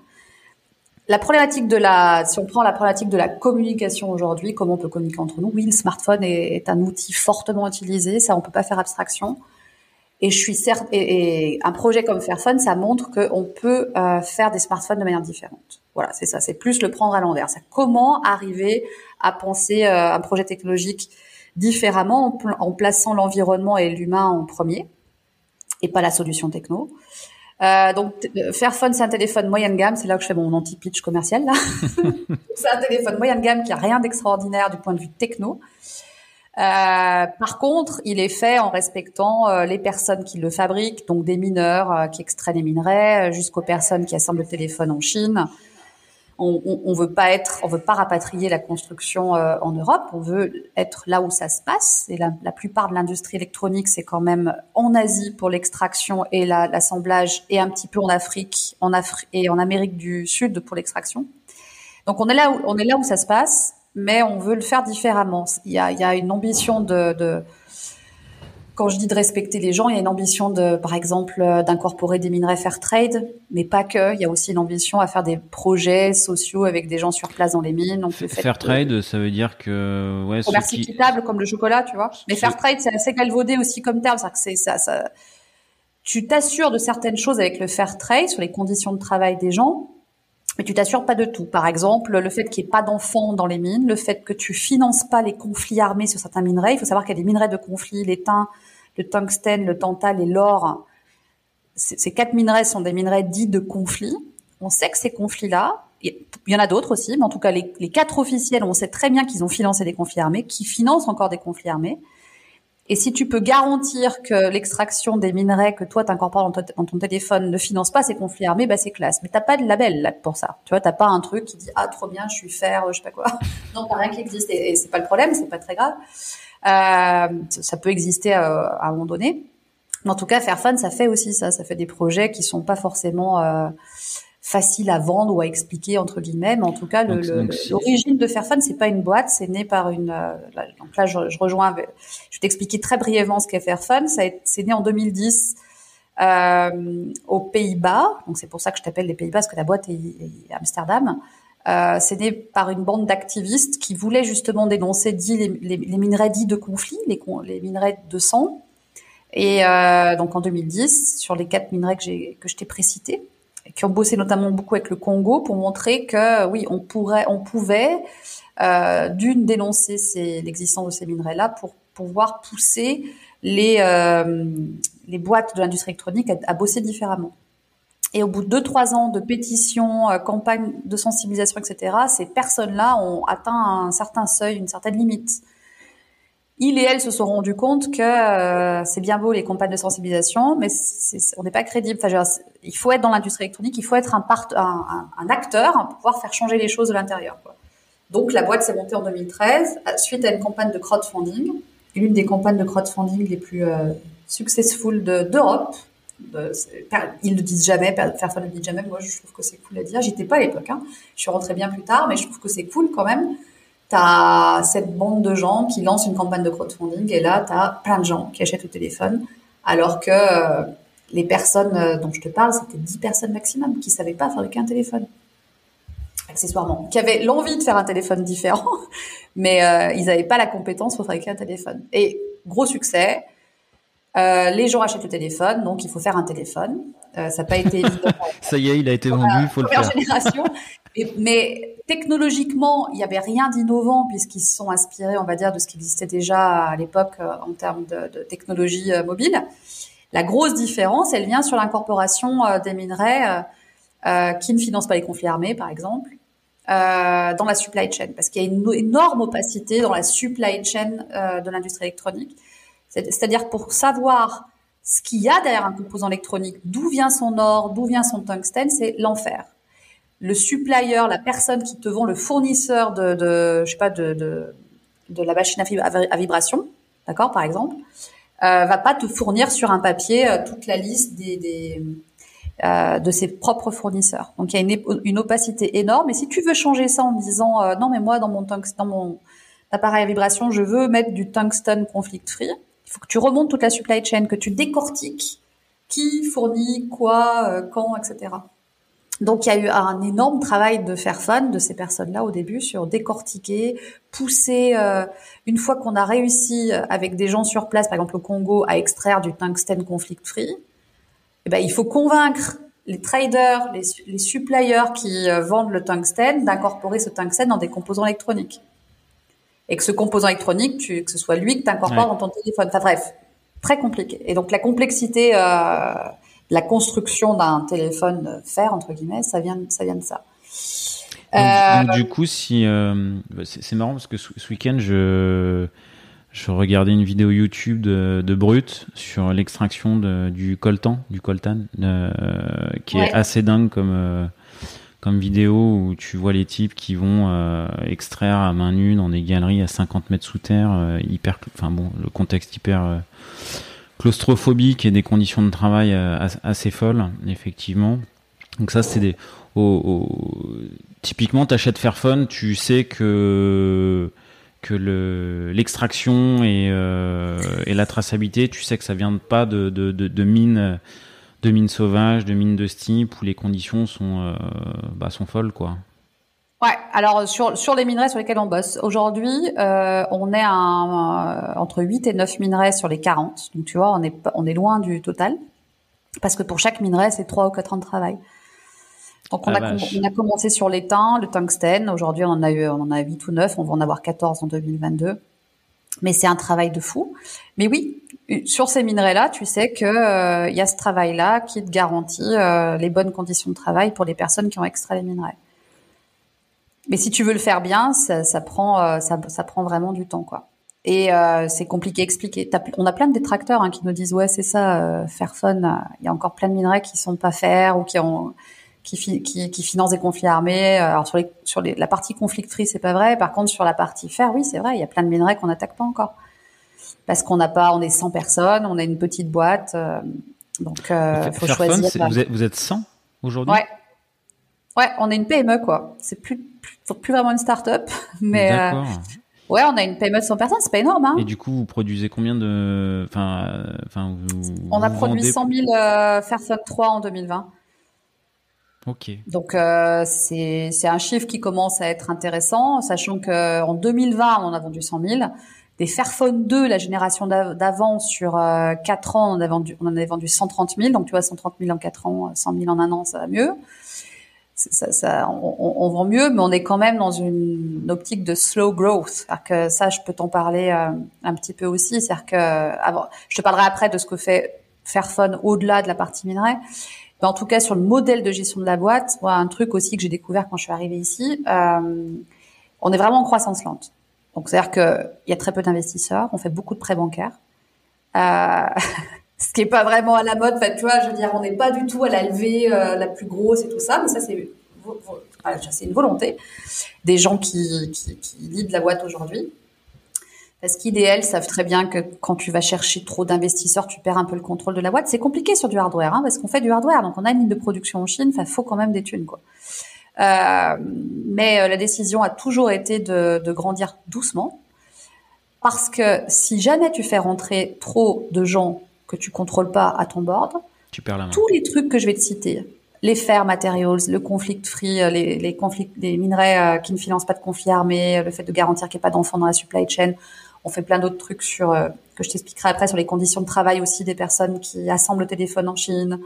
La problématique de la, si on prend la problématique de la communication aujourd'hui, comment on peut communiquer entre nous? Oui, le smartphone est, est un outil fortement utilisé, ça on peut pas faire abstraction. Et je suis certes, et, et, un projet comme Fairphone, ça montre qu'on peut euh, faire des smartphones de manière différente. Voilà, c'est ça. C'est plus le prendre à l'envers. C'est comment arriver à penser euh, un projet technologique différemment en, en plaçant l'environnement et l'humain en premier et pas la solution techno. Euh, donc Fairphone, c'est un téléphone moyenne gamme. C'est là que je fais mon anti-pitch commercial. C'est un téléphone moyenne gamme qui a rien d'extraordinaire du point de vue techno. Euh, par contre, il est fait en respectant euh, les personnes qui le fabriquent, donc des mineurs euh, qui extraient les minerais, jusqu'aux personnes qui assemblent le téléphone en Chine. On, on, on, veut pas être, on veut pas rapatrier la construction en Europe. On veut être là où ça se passe. Et la, la plupart de l'industrie électronique, c'est quand même en Asie pour l'extraction et l'assemblage, et un petit peu en Afrique, en Afrique et en Amérique du Sud pour l'extraction. Donc on est là où on est là où ça se passe mais on veut le faire différemment. Il y a, il y a une ambition de, de, quand je dis de respecter les gens, il y a une ambition de, par exemple, d'incorporer des minerais fair trade, mais pas que. Il y a aussi une ambition à faire des projets sociaux avec des gens sur place dans les mines. Donc, le fair trade, ça veut dire que ouais, commerce qui... équitable comme le chocolat, tu vois. Mais fair trade, c'est assez galvaudé aussi comme terme, c'est que c'est ça, ça tu t'assures de certaines choses avec le fair trade sur les conditions de travail des gens, mais tu t'assures pas de tout. Par exemple, le fait qu'il n'y ait pas d'enfants dans les mines, le fait que tu finances pas les conflits armés sur certains minerais. Il faut savoir qu'il y a des minerais de conflit, l'étain, le tungstène, le tantal et l'or. Ces quatre minerais sont des minerais dits de conflit. On sait que ces conflits-là, il y en a d'autres aussi, mais en tout cas les, les quatre officiels, on sait très bien qu'ils ont financé des conflits armés, qui financent encore des conflits armés. Et si tu peux garantir que l'extraction des minerais que toi t'incorpores dans, dans, ton téléphone ne finance pas ces conflits armés, bah c'est classe. Mais t'as pas de label là pour ça. Tu vois, t'as pas un truc qui dit ah trop bien, je suis fer, je sais pas quoi. non, t'as rien qui existe et, c'est pas le problème, c'est pas très grave. Euh, ça peut exister euh, à un moment donné. Mais en tout cas, Fairphone, ça fait aussi ça. Ça fait des projets qui sont pas forcément euh, facile à vendre ou à expliquer entre guillemets. Mais en tout cas, l'origine de Fairphone, c'est pas une boîte, c'est né par une. Euh, donc là, je, rejoins. je vais t'expliquer très brièvement ce qu'est Fairphone. Ça c'est né en 2010 euh, aux Pays-Bas. Donc c'est pour ça que je t'appelle les Pays-Bas parce que la boîte est, à Amsterdam. Euh, c'est né par une bande d'activistes qui voulaient justement dénoncer dit, les, les, minerais dits de conflit, les, les minerais de sang. Et euh, donc en 2010, sur les quatre minerais que, que je t'ai précités, qui ont bossé notamment beaucoup avec le Congo pour montrer que oui, on pourrait, on pouvait euh, d'une dénoncer l'existence de ces minerais-là pour pouvoir pousser les euh, les boîtes de l'industrie électronique à, bosser différemment. Et au bout de deux trois ans de pétitions, euh, campagnes de sensibilisation, etc., ces personnes-là ont atteint un certain seuil, une certaine limite il et elle se sont rendus compte que euh, c'est bien beau les campagnes de sensibilisation, mais on n'est pas crédible. Enfin, il faut être dans l'industrie électronique, il faut être un, part, un, un, acteur pour pouvoir faire changer les choses de l'intérieur. Donc la boîte s'est montée en 2013 suite à une campagne de crowdfunding, l'une des campagnes de crowdfunding les plus euh, successful d'Europe. ils ne disent jamais, Fairphone ne le dit jamais. Moi, je trouve que c'est cool à dire. J'étais pas à l'époque. Hein. Je suis rentrée bien plus tard, mais je trouve que c'est cool quand même tu as cette bande de gens qui lancent une campagne de crowdfunding et là, tu as plein de gens qui achètent le téléphone, alors que euh, les personnes euh, dont je te parle, c'était 10 personnes maximum qui savaient pas fabriquer un téléphone. Accessoirement, qui avaient l'envie de faire un téléphone différent, mais euh, ils n'avaient pas la compétence pour fabriquer un téléphone. Et gros succès, les gens achètent le téléphone, donc il faut faire un téléphone. ça n'a pas été évident. ça y est, il a été vendu, il faut le faire. génération. mais technologiquement, il n'y avait rien d'innovant puisqu'ils se sont inspirés, on va dire, de ce qui existait déjà à l'époque euh, en termes de, technologie euh, mobile. La grosse différence, elle vient sur l'incorporation euh, des minerais euh, qui ne financent pas les conflits armés, par exemple, euh, dans la supply chain, parce qu'il y a une énorme opacité dans la supply chain de l'industrie électronique. C'est-à-dire pour savoir ce qu'il y a derrière un composant électronique, d'où vient son or, d'où vient son tungstène, c'est l'enfer le supplier, la personne qui te vend, le fournisseur de, de je sais pas, de, de, de la machine à, vibration, d'accord, par exemple, euh, va pas te fournir sur un papier euh, toute la liste des, des euh, de ses propres fournisseurs. Donc il y a une, une, opacité énorme. Et si tu veux changer ça en disant euh, non mais moi dans mon dans mon appareil à vibration je veux mettre du tungsten conflict free, il faut que tu remontes toute la supply chain, que tu décortiques qui fournit quoi, euh, quand, etc. Donc il y a eu un énorme travail de faire fun de ces personnes-là au début sur décortiquer, pousser. Euh, une fois qu'on a réussi euh, avec des gens sur place, par exemple au Congo, à extraire du tungstène conflict free, eh ben il faut convaincre les traders, les, les suppliers qui euh, vendent le tungstène d'incorporer ce tungstène dans des composants électroniques. Et que ce composant électronique, tu, que ce soit lui que tu incorpores dans ton téléphone. Enfin bref, très compliqué. Et donc la complexité euh, la construction d'un téléphone fer entre guillemets, ça vient, ça vient de ça. Euh, du coup, si euh, bah, c'est marrant parce que ce, week-end, je je regardais une vidéo YouTube de, de Brut sur l'extraction du coltan, du coltan, euh, qui est assez dingue comme comme vidéo où tu vois les types qui vont extraire à main nue dans des galeries à 50 mètres sous terre, hyper, enfin bon, le contexte hyper claustrophobique et des conditions de travail euh, assez folles, effectivement. Donc ça, c'est des... Typiquement, t'achètes Fairphone, tu sais que que l'extraction et, euh, et la traçabilité, tu sais que ça vient pas de, de, de, mines de sauvages, de mines de ce type où les conditions sont euh, bah, sont folles quoi. Ouais, alors sur, sur les minerais sur lesquels on bosse, aujourd'hui, euh, on est à, euh, entre 8 et 9 minerais sur les 40. Donc tu vois, on est, on est loin du total. Parce que pour chaque minerai, c'est trois ou quatre ans de travail. Donc on, a, on a, commencé sur l'étain, le tungstène. Aujourd'hui, on en a eu, on en a 8 ou 9. On va en avoir 14 en 2022. Mais c'est un travail de fou. Mais oui, sur ces minerais-là, tu sais que il euh, y a ce travail-là qui te garantit euh, les bonnes conditions de travail pour les personnes qui ont extrait les minerais. Mais si tu veux le faire bien, ça, ça prend, euh, ça, ça, prend vraiment du temps, quoi. Et c'est compliqué à expliquer. On a plein de détracteurs hein, qui nous disent ouais c'est ça, faire fun. Il y a encore plein de minerais qui sont pas faire ou qui ont qui, qui, qui financent des conflits armés. Euh, alors sur, les, sur les, la partie conflict free, c'est pas vrai. Par contre, sur la partie fer, oui, c'est vrai. Il y a plein de minerais qu'on n'attaque pas encore parce qu'on n'a pas, on est 100 personnes, on a une petite boîte, euh, donc euh, faut choisir. vous, êtes, vous êtes 100 aujourd'hui? Ouais. Ouais, on est une PME quoi. C'est plus, plus, plus vraiment une start-up, mais. Euh, ouais, on a une PME de 100 personnes, c'est pas énorme. Hein. Et du coup, vous produisez combien de, enfin, enfin, On a produit 100 000 euh, Fairphone 3 en 2020. Ok. Donc euh, c'est c'est un chiffre qui commence à être intéressant, sachant que en 2020 on en a vendu 100 000. Des Fairphone 2, la génération d'avant sur euh, 4 ans, on en, avait vendu, on en avait vendu 130 000. Donc tu vois 130 000 en 4 ans, 100 000 en un an, ça va mieux. Ça, ça, on, on, vend mieux, mais on est quand même dans une, optique de slow growth. cest que ça, je peux t'en parler euh, un petit peu aussi. C'est-à-dire que, avant, je te parlerai après de ce que fait Fairphone au-delà de la partie minerai en tout cas, sur le modèle de gestion de la boîte, moi, un truc aussi que j'ai découvert quand je suis arrivée ici, euh, on est vraiment en croissance lente. Donc, c'est-à-dire qu'il y a très peu d'investisseurs, on fait beaucoup de prêts bancaires. Euh, ce qui est pas vraiment à la mode, fait, tu vois, je veux dire, on n'est pas du tout à la levée euh, la plus grosse et tout ça, mais ça, c'est c'est une volonté des gens qui, qui, qui la boîte aujourd'hui. Parce qu'IDL savent très bien que quand tu vas chercher trop d'investisseurs, tu perds un peu le contrôle de la boîte. C'est compliqué sur du hardware, hein, parce qu'on fait du hardware, donc on a une ligne de production en Chine. Enfin, faut quand même des thunes, quoi. Euh, mais euh, la décision a toujours été de, de, grandir doucement, parce que si jamais tu fais rentrer trop de gens que tu contrôles pas à ton board, tu perds la main. tous les trucs que je vais te citer, les fair materials, le conflict free, euh, les, les conflits, les minerais euh, qui ne financent pas de conflits armés, le fait de garantir qu'il n'y ait pas d'enfants dans la supply chain, on fait plein d'autres trucs sur euh, que je t'expliquerai après sur les conditions de travail aussi des personnes qui assemblent le téléphone en Chine,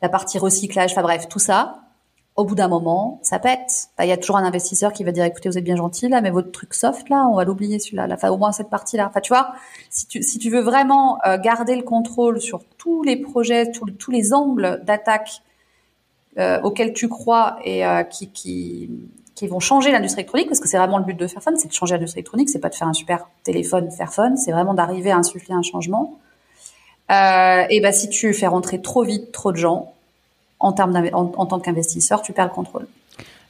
la partie recyclage, enfin bref, tout ça. Au bout d'un moment, ça pète. Il y a toujours un investisseur qui va dire écoutez, vous êtes bien gentil là, mais votre truc soft là, on va l'oublier celui-là. Enfin, au moins cette partie-là. Enfin, tu vois, si tu si tu veux vraiment euh, garder le contrôle sur tous les projets, tous les angles d'attaque euh, auxquels tu crois et qui qui qui vont changer l'industrie électronique, parce que c'est vraiment le but de Fairphone, c'est de changer l'industrie électronique, c'est pas de faire un super téléphone Fairphone, c'est vraiment d'arriver à insuffler un changement. Euh, et ben si tu fais rentrer trop vite trop de gens en termes en, en tant qu'investisseur, tu perds le contrôle.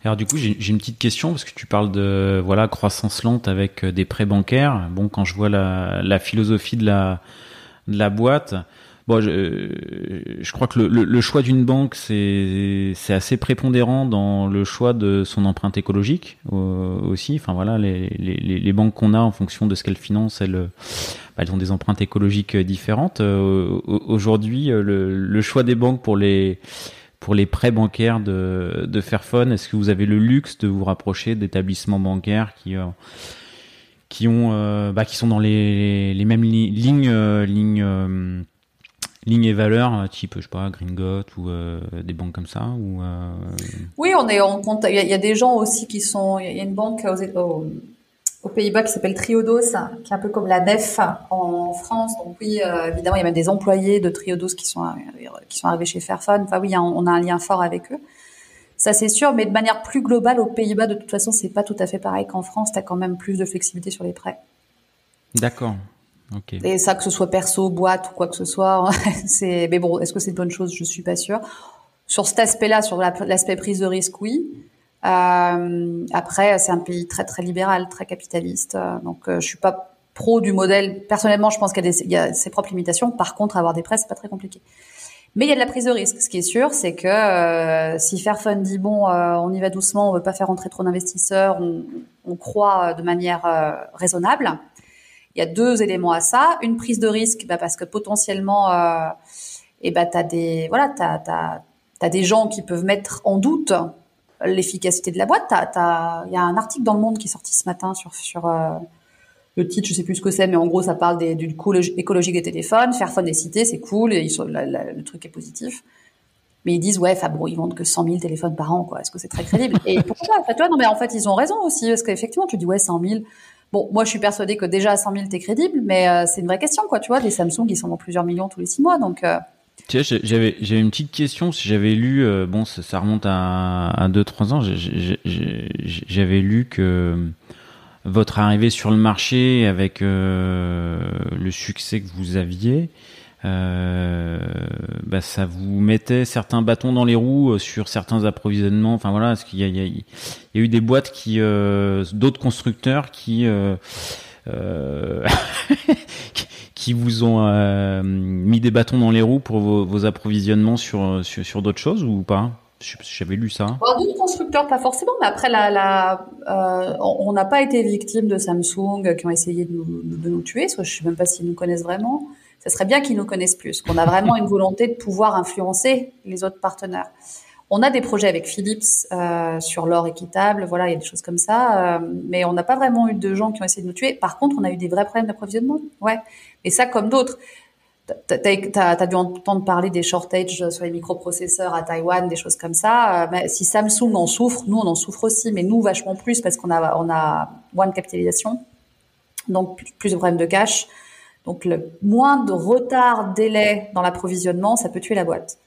Alors du coup, j'ai une petite question parce que tu parles de voilà croissance lente avec euh, des prêts bancaires. Bon, quand je vois la, la philosophie de la de la boîte, Je, crois que le, choix d'une banque, c'est assez prépondérant dans le choix de son empreinte écologique euh, aussi. Enfin voilà, les, banques qu'on a en fonction de ce qu'elles financent, elles, bah, elles ont des empreintes écologiques différentes. Euh, Aujourd'hui, le, choix des banques pour les prêts bancaires de, Fairphone, est-ce que vous avez le luxe de vous rapprocher d'établissements bancaires qui euh, euh, bah, sont dans les, mêmes lignes lignes et valeurs euh, type je sais pas Gringot ou euh, des banques comme ça ou euh... oui on est en compte il y, a des gens aussi qui sont il y a une banque aux, aux, Pays-Bas qui s'appelle Triodos qui est un peu comme la Nef en France. Donc oui euh, évidemment il y a même des employés de Triodos qui sont qui sont arrivés chez Fairphone. Enfin oui on a un lien fort avec eux. Ça c'est sûr mais de manière plus globale aux Pays-Bas de toute façon c'est pas tout à fait pareil qu'en France. Tu as quand même plus de flexibilité sur les prêts. D'accord. Et ça, que ce soit perso, boîte ou quoi que ce soit, c'est. Mais bon, est-ce que c'est une bonne chose? Je suis pas sûre. Sur cet aspect-là, sur l'aspect prise de risque, oui. Euh, après, c'est un pays très très libéral, très capitaliste. Donc, euh, je suis pas pro du modèle. Personnellement, je pense qu'il y, y, a ses propres limitations. Par contre, avoir des prêts, c'est pas très compliqué. Mais il y a de la prise de risque. Ce qui est sûr, c'est que euh, si Fairphone dit bon, euh, on y va doucement, on veut pas faire entrer trop d'investisseurs, on, on, croit de manière euh, raisonnable il y a deux éléments à ça. Une prise de risque, bah, parce que potentiellement, euh, et bah, t'as des, voilà, t'as, t'as, t'as des gens qui peuvent mettre en doute l'efficacité de la boîte. T'as, t'as, il y a un article dans le Monde qui est sorti ce matin sur, sur, euh, le titre, je sais plus ce que c'est, mais en gros, ça parle des, du coût écologique des téléphones. Fairphone est cité, c'est cool, et ils sont, le truc est positif. Mais ils disent, ouais, enfin bon, ils vendent que 100 000 téléphones par an, quoi. Est-ce que c'est très crédible? Et pourquoi? Après toi, non, mais en fait, ils ont raison aussi, parce qu'effectivement, tu dis, ouais, 100 000. Bon, moi, je suis persuadée que déjà à 100 000, t'es crédible, mais euh, c'est une vraie question, quoi. Tu vois, des Samsung, ils sont dans plusieurs millions tous les six mois, donc. Euh... Tu sais, j'avais j'avais une petite question. Si j'avais lu, euh, bon, ça, remonte à, à 2-3 ans. J'avais lu que votre arrivée sur le marché avec le succès que vous aviez, bah, ça vous mettait certains bâtons dans les roues euh, sur certains approvisionnements. Enfin voilà, parce qu'il y a, y, a, y a eu des boîtes qui, euh, d'autres constructeurs qui euh, qui vous ont mis des bâtons dans les roues pour vos, approvisionnements sur sur, sur d'autres choses ou pas? J'avais lu ça. D'autres constructeurs, pas forcément, mais après, la, la, euh, on n'a pas été victime de Samsung qui ont essayé de nous, de nous tuer. Je ne sais même pas s'ils nous connaissent vraiment. Ça serait bien qu'ils nous connaissent plus, qu'on a vraiment une volonté de pouvoir influencer les autres partenaires. On a des projets avec Philips euh, sur l'or équitable, voilà, il y a des choses comme ça, euh, mais on n'a pas vraiment eu de gens qui ont essayé de nous tuer. Par contre, on a eu des vrais problèmes d'approvisionnement, ouais. Et ça, comme d'autres. T'as as, dû entendre parler des shortages sur les microprocesseurs à Taïwan, des choses comme ça. Euh, si Samsung en souffre, nous on en souffre aussi, mais nous vachement plus parce qu'on a on a moins de capitalisation, donc plus de problèmes de cash. Donc le moins de retard, délai dans l'approvisionnement, ça peut tuer la boîte.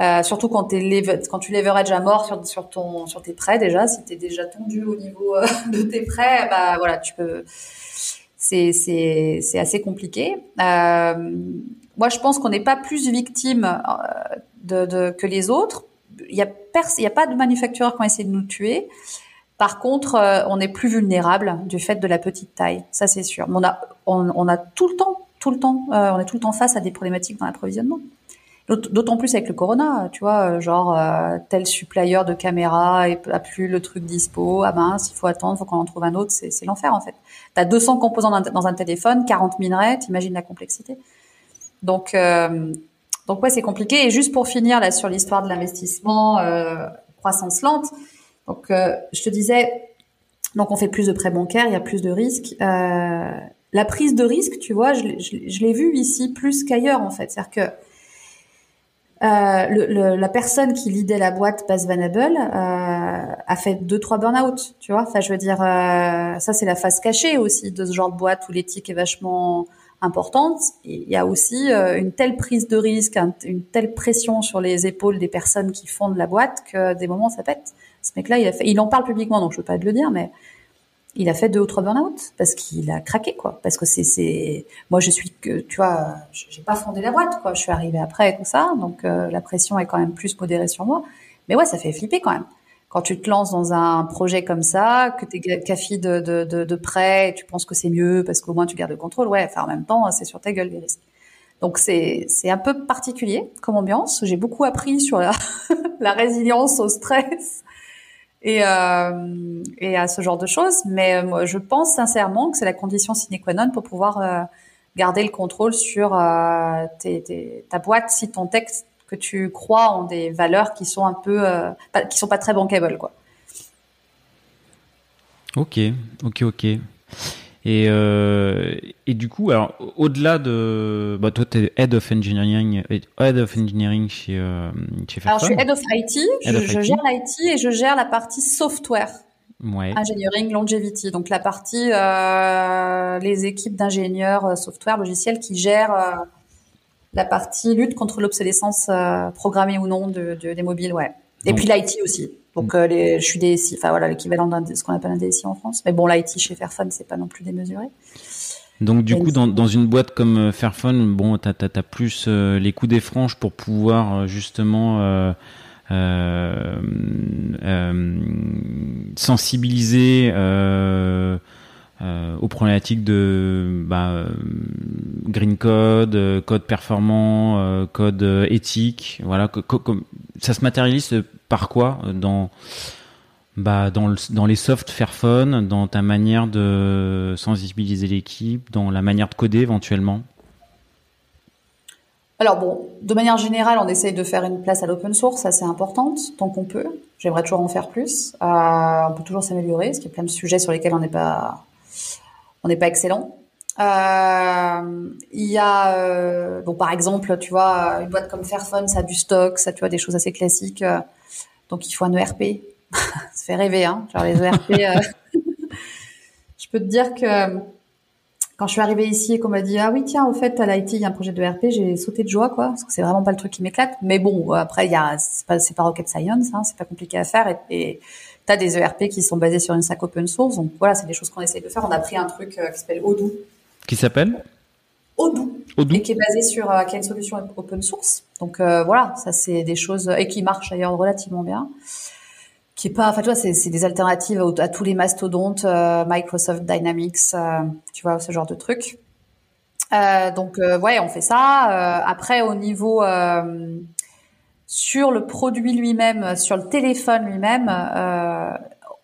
Euh, surtout quand, es quand tu à mort sur, ton, sur tes prêts déjà, si tu es déjà tendu au niveau euh, de tes prêts, bah voilà, tu peux, c'est assez compliqué. Euh, moi, je pense qu'on n'est pas plus victime euh, de, de, que les autres. Il y a a pas de manufacturiers qui ont essayé de nous tuer. Par contre, euh, on est plus vulnérable du fait de la petite taille. Ça, c'est sûr. On a on, a tout le temps, tout le temps, euh, on est tout le temps face à des problématiques dans l'approvisionnement. D'autant plus avec le corona, tu vois, genre euh, tel supplier de caméra a plus le truc dispo, ah mince, il faut attendre, faut qu'on en trouve un autre, c'est l'enfer en fait. Tu as 200 composants dans un, téléphone, 40 minerais, t'imagines la complexité. Donc, euh, donc ouais, c'est compliqué. Et juste pour finir là sur l'histoire de l'investissement, euh, croissance lente. Donc, euh, je te disais, donc on fait plus de prêts bancaires, il y a plus de risques. Euh, la prise de risque, tu vois, je, je, je l'ai vu ici plus qu'ailleurs en fait. C'est-à-dire que euh, le, la personne qui lidait la boîte Bas Vanable euh, a fait deux trois burn-out, tu vois. Enfin, je veux dire, euh, ça c'est la face cachée aussi de ce genre de boîte où l'éthique est vachement importante. il y a aussi euh, une telle prise de risque, une telle pression sur les épaules des personnes qui fondent la boîte que des moments ça pète. Ce mec-là, il a fait, il en parle publiquement, donc je veux pas te le dire, mais il a fait deux ou trois burn-out parce qu'il a craqué quoi. Parce que c'est c'est moi je suis que tu vois j'ai pas fondé la boîte quoi. Je suis arrivée après et tout ça. Donc euh, la pression est quand même plus modérée sur moi. Mais ouais ça fait flipper quand même. Quand tu te lances dans un projet comme ça que tu es café de de, de, de près tu penses que c'est mieux parce qu'au moins tu gardes le contrôle ouais enfin en même temps c'est sur ta gueule les risques. Donc c'est c'est un peu particulier comme ambiance. J'ai beaucoup appris sur la résilience au stress et, euh, et à ce genre de choses. Mais euh, moi, je pense sincèrement que c'est la condition sine qua non pour pouvoir euh, garder le contrôle sur ta boîte si ton texte que tu crois ont des valeurs qui sont un peu, qui sont pas très bankable, quoi. Ok, ok, ok. Et, euh, et du coup, alors au-delà de, bah toi t'es head of engineering, head of engineering chez euh, chez Alors je suis head of IT, je, je gère l'IT et je gère la partie software. Ouais. Engineering longevity, donc la partie euh, les équipes d'ingénieurs euh, software logiciels qui gèrent euh, la partie lutte contre l'obsolescence euh, programmée ou non de, de, des mobiles, ouais. Et donc, puis l'IT aussi. Donc euh, les, je suis DSI, enfin voilà l'équivalent d'un ce qu'on appelle un DSI en France. Mais bon, l'IT chez Fairphone, c'est pas non plus démesuré. Donc du coup, dans, dans, une boîte comme euh, Fairphone, bon, t'as as, as, plus euh, les coups des franges pour pouvoir justement euh, euh, sensibiliser aux problématiques de bah, green code, code performant, code éthique. Voilà, ça se matérialise par quoi dans bah, dans, le, dans les soft Fairphone, dans ta manière de sensibiliser l'équipe, dans la manière de coder éventuellement? Alors bon, de manière générale, on essaye de faire une place à l'open source, assez importante, tant qu'on peut. J'aimerais toujours en faire plus. Euh, on peut toujours s'améliorer, parce qu'il y a plein de sujets sur lesquels on n'est pas n'est pas excellent. Euh, il y a, euh, bon, par exemple, tu vois, une boîte comme Fairphone, ça a du stock, ça, tu vois, des choses assez classiques. Euh, donc, il faut un ERP. ça fait rêver, hein. Genre les ERP. Euh, je peux te dire que quand je suis arrivée ici et qu'on m'a dit ah oui tiens au fait à l'IT il y a un projet de ERP, j'ai sauté de joie quoi parce que c'est vraiment pas le truc qui m'éclate. Mais bon après il y a c'est pas pas rocket science, hein, c'est pas compliqué à faire et tu as des ERP qui sont basés sur une stack open source donc voilà c'est des choses qu'on essaye de faire. On a pris un truc qui s'appelle Odoo qui s'appelle Odoo, Odoo. Et qui est basé sur euh, qui a une solution open source. Donc euh, voilà, ça c'est des choses et qui marchent d'ailleurs relativement bien. Qui est pas, enfin tu vois, c'est des alternatives à, tous les mastodontes, euh, Microsoft Dynamics, tu vois, ce genre de trucs. donc ouais, on fait ça. après au niveau sur le produit lui-même, sur le téléphone lui-même,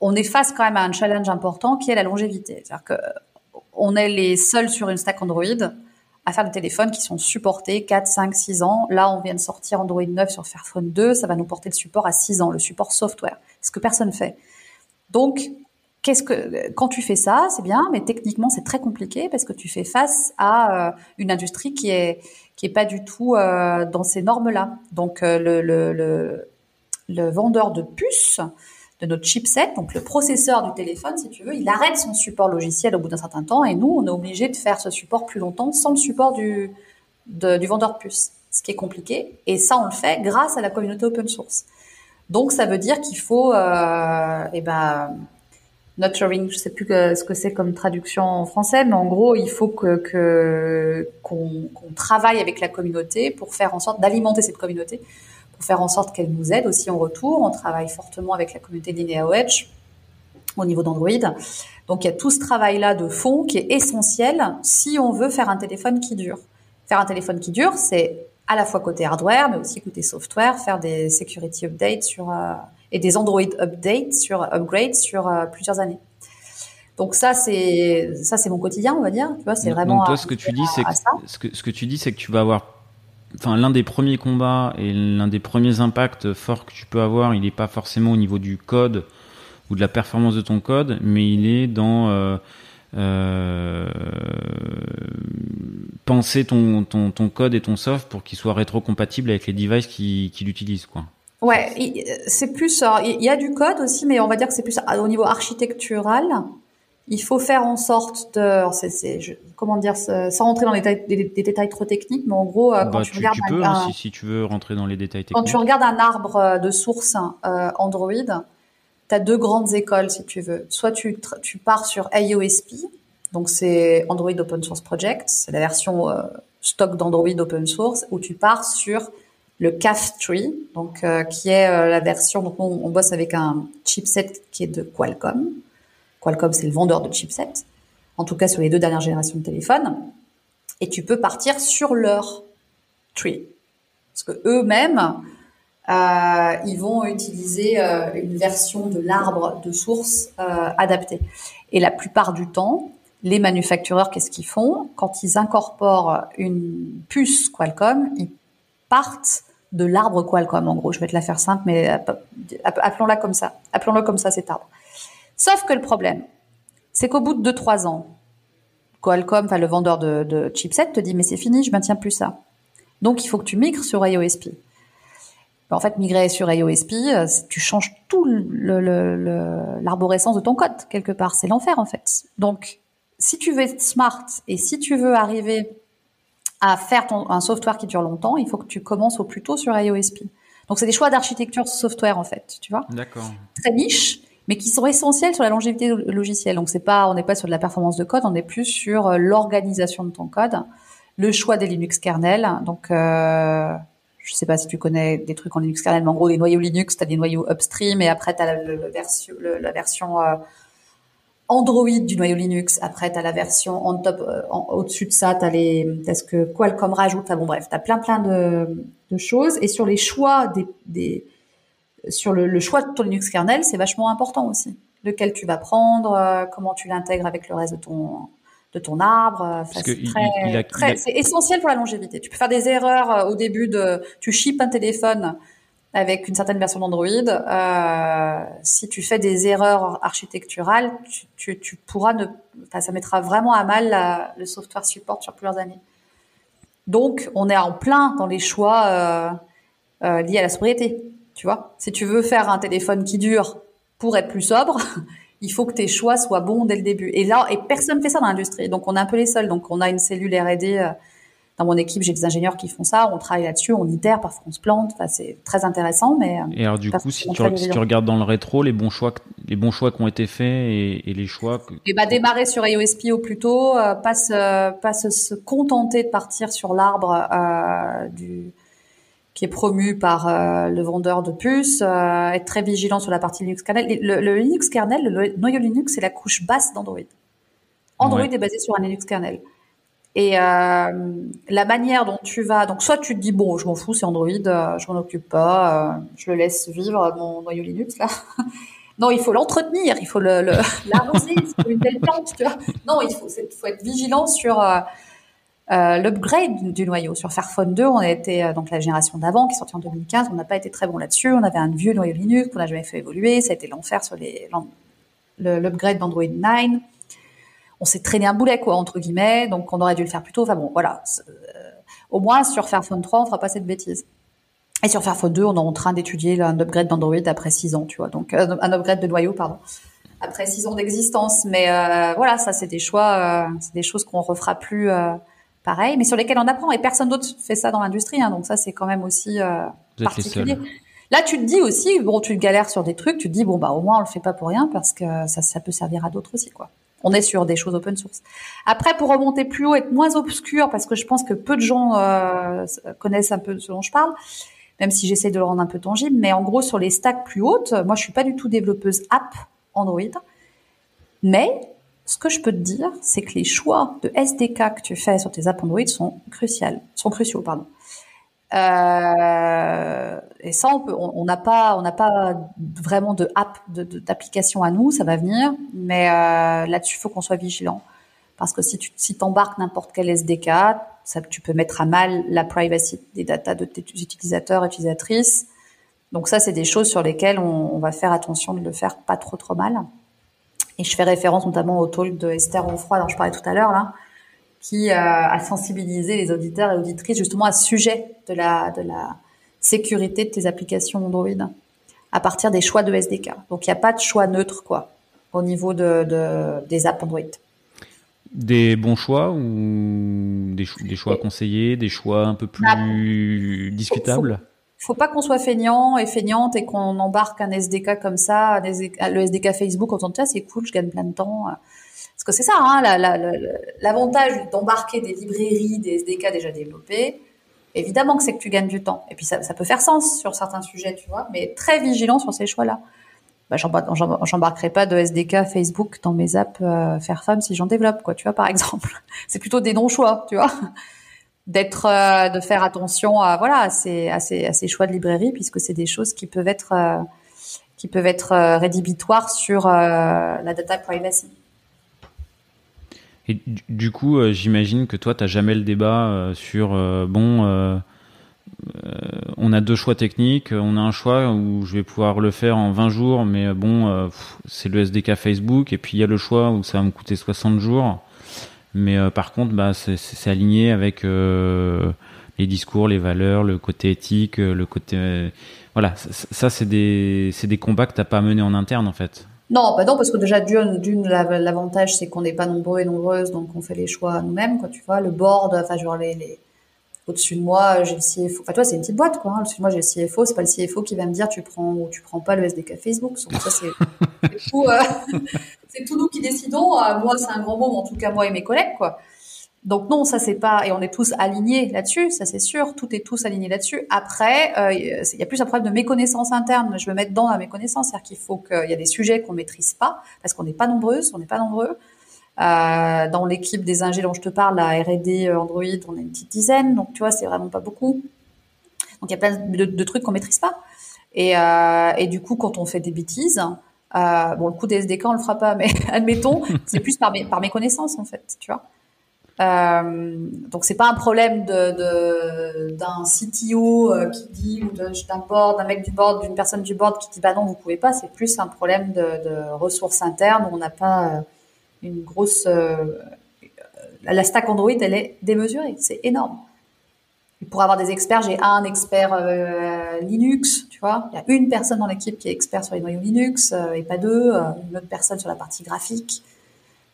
on est face quand même à un challenge important qui est la longévité. C'est-à-dire que on est les seuls sur une stack Android à faire des téléphones qui sont supportés 4, 5, 6 ans. Là, on vient de sortir Android 9 sur Fairphone 2, ça va nous porter le support à 6 ans, le support software, ce que personne fait. Donc, qu'est-ce que quand tu fais ça, c'est bien, mais techniquement, c'est très compliqué parce que tu fais face à euh, une industrie qui est qui est pas du tout euh, dans ces normes-là. Donc, euh, le, le, le, le vendeur de puces de notre chipset, donc le processeur du téléphone, si tu veux, il arrête son support logiciel au bout d'un certain temps et nous, on est obligé de faire ce support plus longtemps sans le support du, du vendeur de puce, ce qui est compliqué. Et ça, on le fait grâce à la communauté open source. Donc, ça veut dire qu'il faut, euh, eh ben, nurturing, je sais plus ce que c'est comme traduction en français, mais en gros, il faut que qu'on travaille avec la communauté pour faire en sorte d'alimenter cette communauté pour faire en sorte qu'elle nous aide aussi en retour. On travaille fortement avec la communauté Edge au niveau d'Android. Donc il y a tout ce travail-là de fond qui est essentiel si on veut faire un téléphone qui dure. Faire un téléphone qui dure, c'est à la fois côté hardware, mais aussi côté software, faire des security updates sur euh, et des Android updates sur upgrades sur euh, plusieurs années. Donc ça c'est ça c'est mon quotidien, on va dire. Tu vois, c'est vraiment. Donc toi, ce que tu dis, c'est ce que ce que tu dis, c'est que tu vas avoir enfin l'un des premiers combats et l'un des premiers impacts forts que tu peux avoir, il n'est pas forcément au niveau du code ou de la performance de ton code, mais il est dans euh, euh, penser ton, ton, ton, code et ton soft pour qu'il soit rétrocompatible avec les devices qui, qui l'utilisent, quoi. Ouais, c'est plus, il y a du code aussi, mais on va dire que c'est plus au niveau architectural il faut faire en sorte de, c'est, comment dire, sans rentrer dans les détails, des, détails trop techniques, mais en gros, euh, quand bah, tu, regardes peux, hein, si, tu veux rentrer dans les détails techniques. Quand tu regardes un arbre euh, de source euh, Android, tu as deux grandes écoles, si tu veux. Soit tu, tu pars sur AOSP, donc c'est Android Open Source Project, c'est la version stock d'Android Open Source, ou tu pars sur le CAF Tree, donc qui est la version. Donc on, on bosse avec un chipset qui est de Qualcomm Qualcomm, c'est le vendeur de chipsets, en tout cas sur les deux dernières générations de téléphones, et tu peux partir sur leur tree. Parce que eux-mêmes, euh, ils vont utiliser euh, une version de l'arbre de source euh, adaptée. Et la plupart du temps, les manufactureurs, qu'est-ce qu'ils font? Quand ils incorporent une puce Qualcomm, ils partent de l'arbre Qualcomm. En gros, je vais te la faire simple, mais appelons-la comme ça. Appelons-le comme ça, cet arbre. Sauf que le problème, c'est qu'au bout de 2-3 ans, Qualcomm, enfin le vendeur de, de chipset, te dit mais c'est fini, je maintiens plus ça. Donc il faut que tu migres sur AOSP. En fait, migrer sur AOSP, euh, tu changes tout l'arborescence de ton code quelque part. C'est l'enfer en fait. Donc, si tu veux être smart et si tu veux arriver à faire ton, un software qui dure longtemps, il faut que tu commences au plus tôt sur AOSP. Donc, c'est des choix d'architecture software en fait, tu vois. D'accord. Très niche, mais qui sont essentiels sur la longévité logicielle. Donc c'est pas, on n'est pas sur de la performance de code, on est plus sur euh, l'organisation de ton code, le choix des Linux kernels. Donc euh, je sais pas si tu connais des trucs en Linux kernel, mais en gros les noyaux Linux, tu as des noyaux upstream et après tu as la, version, la version euh, Android du noyau Linux. Après tu as la version on top, euh, au-dessus de ça, tu as les, as ce que Qualcomm rajoute. Ah bon bref, tu as plein plein de, de choses et sur les choix des, des sur le, choix de ton Linux kernel, c'est vachement important aussi. Lequel tu vas prendre, euh, comment tu l'intègres avec le reste de ton de ton arbre. c'est essentiel pour la longévité. Tu peux faire des erreurs euh, au début de, tu chips un téléphone avec une certaine version d'Android, euh, si tu fais des erreurs architecturales, tu, pourras ne, ça mettra vraiment à mal le software support sur plusieurs années. Donc, on est en plein dans les choix euh, euh, liés à la sobriété. Tu vois, si tu veux faire un téléphone qui dure pour être plus sobre, il faut que tes choix soient bons dès le début. Et là, et personne fait ça dans l'industrie. Donc, on est un peu les seuls. Donc, on a une cellule R&D. Dans mon équipe, j'ai des ingénieurs qui font ça. On travaille là-dessus, on itère, parfois on se plante. Enfin, c'est très intéressant. Mais euh, et alors, du coup, si tu, si tu, regardes dans le rétro, les bons choix, les bons choix qui ont été faits et, et les choix. Que... Et bah, démarrer sur iOS au plus tôt, euh, pas se, pas se, se, contenter de partir sur l'arbre euh, du qui est promu par euh, le vendeur de puces, euh, être très vigilant sur la partie Linux kernel. Le, le Linux kernel, le noyau Linux, c'est la couche basse d'Android. Android est basé sur un Linux kernel. Et euh, la manière dont tu vas, donc soit tu te dis bon, je m'en fous, c'est Android, euh, je m'en occupe pas, euh, je le laisse vivre mon noyau Linux là. non, il faut l'entretenir, il faut le, l'arroser, c'est une belle plante, tu vois. Non, il faut, faut être vigilant sur euh, euh, l'upgrade du noyau. Sur Fairphone 2, on a été donc la génération d'avant qui est sortie en 2015, on n'a pas été très bon là-dessus. On avait un vieux noyau Linux qu'on n'a jamais fait évoluer, ça a été l'enfer sur les l'upgrade d'Android 9 on s'est traîné un boulet quoi entre guillemets, donc on aurait dû le faire plus tôt. Enfin bon, voilà. Euh, au moins sur Fairphone 3, on fera pas cette bêtise. Et sur Fairphone 2, on est en train d'étudier un upgrade d'Android après 6 ans, tu vois. Donc euh, un upgrade de noyau, pardon, après 6 ans d'existence. Mais euh, voilà, ça c'est des choix, c'est des choses qu'on refera plus pareil, mais sur lesquelles on apprend. Et personne d'autre fait ça dans l'industrie, hein, donc ça c'est quand même aussi particulier. Là, tu te dis aussi, bon, tu galères sur des trucs, tu te dis bon bah au moins on le fait pas pour rien parce que ça, ça peut servir à d'autres aussi, quoi on est sur des choses open source. Après, pour remonter plus haut, être moins obscur, parce que je pense que peu de gens euh, connaissent un peu ce dont je parle, même si j'essaie de le rendre un peu tangible. Mais en gros, sur les stacks plus hautes, moi, je suis pas du tout développeuse app Android. Mais ce que je peux te dire, c'est que les choix de SDK que tu fais sur tes apps Android sont cruciaux, sont cruciaux, pardon. Euh, et ça, on n'a pas, on n'a pas vraiment de app, d'application à nous, ça va venir, mais euh, là-dessus, il faut qu'on soit vigilant, parce que si tu si t'embarques n'importe quel SDK, ça, tu peux mettre à mal la privacy des datas de tes utilisateurs, utilisatrices. Donc ça, c'est des choses sur lesquelles on, on, va faire attention de le faire pas trop trop mal. Et je fais référence notamment au talk de Esther Onfroy dont je parlais tout à l'heure là, qui euh, a sensibilisé les auditeurs et auditrices justement à ce sujet de la, de la sécurité de tes applications Android à partir des choix de SDK. Donc il n'y a pas de choix neutre quoi au niveau de, de, des apps Android. Des bons choix ou des, des choix conseillés, des choix un peu plus bah, discutables? faut, faut pas qu'on soit feignant et feignante et qu'on embarque un SDK comme ça, le SDK Facebook, on entend c'est cool, je gagne plein de temps. Parce que c'est ça, hein, l'avantage d'embarquer des librairies, des SDK déjà développés. Évidemment que c'est que tu gagnes du temps. Et puis ça, peut faire sens sur certains sujets, tu vois, mais très vigilant sur ces choix-là. Bah, j'embarquerai pas de SDK Facebook dans mes apps euh, Fairphone si j'en développe, quoi, tu vois, par exemple. c'est plutôt des non-choix, tu vois. D'être, euh, de faire attention à, voilà, à ces, choix de librairie, puisque c'est des choses qui peuvent être, qui peuvent être euh, rédhibitoires sur la data privacy. Et du coup, euh, j'imagine que toi, tu n'as jamais le débat euh, sur, euh, bon, on a deux choix techniques, on a un choix où je vais pouvoir le faire en 20 jours, mais bon, c'est le SDK Facebook, et puis il y a le choix où ça va me coûter 60 jours. Mais par contre, bah, c'est aligné avec les discours, les valeurs, le côté éthique, le côté... voilà, ça, ça c'est des, des combats que tu n'as pas mené en interne, en fait. Non, bah non, parce que déjà d'une, l'avantage c'est qu'on n'est pas nombreux et nombreuses, donc on fait les choix nous-mêmes, quoi. Tu vois, le board, enfin genre les, les... au-dessus de moi, j'ai le CFO. Enfin toi, c'est une petite boîte, quoi. Hein. Au-dessus de moi, j'ai le CFO. C'est pas le CFO qui va me dire tu prends ou tu prends pas le SDK Facebook. Donc ça, c'est, tout. Euh, c'est tout nous qui décidons. Euh, moi, c'est un grand mot, mais en tout cas moi et mes collègues, quoi. Donc non, ça c'est pas et on est tous alignés là-dessus, ça c'est sûr, tout est tous alignés là-dessus. Après, euh, il y a plus un problème de méconnaissance interne. Je me mets dans la méconnaissance, c'est-à-dire qu'il faut qu'il y a des sujets qu'on maîtrise pas parce qu'on n'est pas nombreuses, on n'est pas nombreux. Euh, dans l'équipe des ingés dont je te parle, la R&D euh, Android, on est une petite dizaine, donc tu vois, c'est vraiment pas beaucoup. Donc il y a plein de, trucs qu'on maîtrise pas. Et, euh, et, du coup, quand on fait des bêtises, euh, bon, le coup des SDK, on le fera pas, mais admettons, c'est plus par par mes connaissances en fait, tu vois. Euh, donc c'est pas un problème de d'un CTO euh, qui dit ou d'un board, d'un mec du board, d'une personne du board qui dit bah non vous pouvez pas. C'est plus un problème de, de ressources internes où on n'a pas euh, une grosse la stack Android elle est démesurée, c'est énorme. pour avoir des experts, j'ai un expert Linux, tu vois. Il y a une personne dans l'équipe qui est expert sur les noyaux Linux et pas deux. une autre personne sur la partie graphique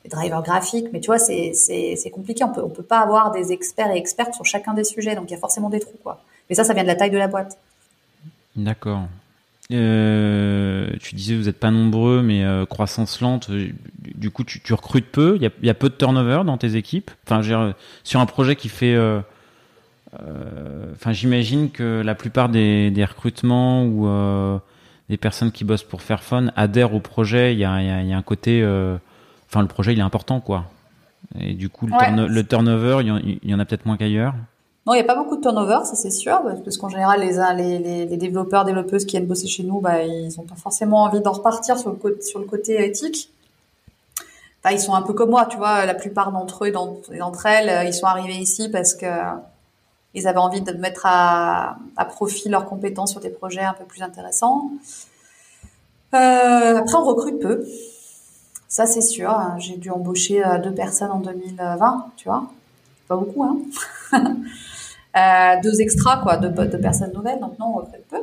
les drivers graphiques, mais tu vois, c'est, compliqué. On peut, on peut pas avoir des experts et expertes sur chacun des sujets, donc il y a forcément des trous, quoi. Mais ça, ça vient de la taille de la boîte. D'accord. Euh, tu disais vous n'êtes pas nombreux, mais euh, croissance lente. Du coup, tu, recrutes peu. Il y, a, peu de turnover dans tes équipes. Sur un projet qui fait. Euh, euh, enfin, j'imagine que la plupart des, des recrutements ou euh, des personnes qui bossent pour Fairphone adhèrent au projet. Il y a un côté enfin le projet il est important quoi. Et du coup le, turnover, il y, en, a peut-être moins qu'ailleurs? Non, il n'y a pas beaucoup de turnover, ça c'est sûr, parce qu'en général les, les, les, développeurs, développeuses qui viennent bosser chez nous, bah, ils n'ont pas forcément envie d'en repartir sur le, côté, sur le côté éthique. Enfin, ils sont un peu comme moi, tu vois, la plupart d'entre eux et d'entre elles, ils sont arrivés ici parce que ils avaient envie de mettre à, à profit leurs compétences sur des projets un peu plus intéressants. Euh, après, on recrute peu. Ça, c'est sûr. J'ai dû embaucher euh, deux personnes en 2020, tu vois. Pas beaucoup, hein. euh, deux extras, quoi, deux, personnes nouvelles. Donc, non, on recrute peu.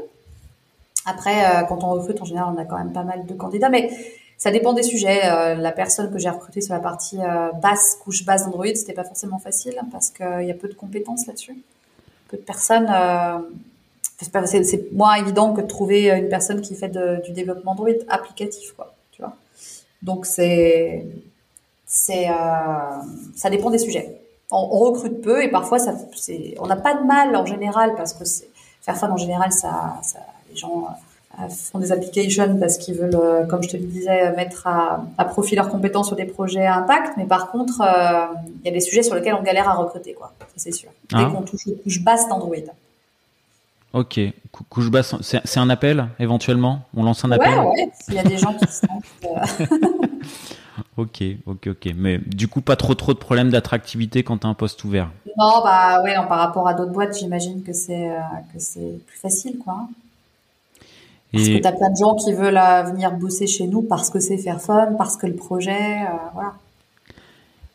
Après, euh, quand on recrute, en général, on a quand même pas mal de candidats. Mais ça dépend des sujets. La personne que j'ai recrutée sur la partie basse, couche basse d'Android, c'était pas forcément facile parce qu'il y a peu de compétences là-dessus. Peu de personnes. c'est moins évident que de trouver une personne qui fait du développement Android applicatif, quoi. Donc c'est c'est euh, ça dépend des sujets. On, on, recrute peu et parfois ça c'est on n'a pas de mal en général parce que c'est faire fun en général ça, ça les gens euh, font des applications parce qu'ils veulent, euh, comme je te le disais, mettre à, à, profit leurs compétences sur des projets à impact. Mais par contre, euh, il y a des sujets sur lesquels on galère à recruter, quoi. c'est sûr. Dès ah. qu'on touche aux couches basses d'Android. Ok, couche basse, c'est un appel éventuellement? On lance un appel? Ouais, ouais, s'il y a des gens qui se sentent. ok, ok, ok. Mais du coup, pas trop trop de problèmes d'attractivité quand tu as un poste ouvert? Non, bah ouais, par rapport à d'autres boîtes, j'imagine que c'est euh, plus facile, quoi. Parce que tu as plein de gens qui veulent euh, venir bosser chez nous parce que c'est faire fun, parce que le projet, euh, voilà.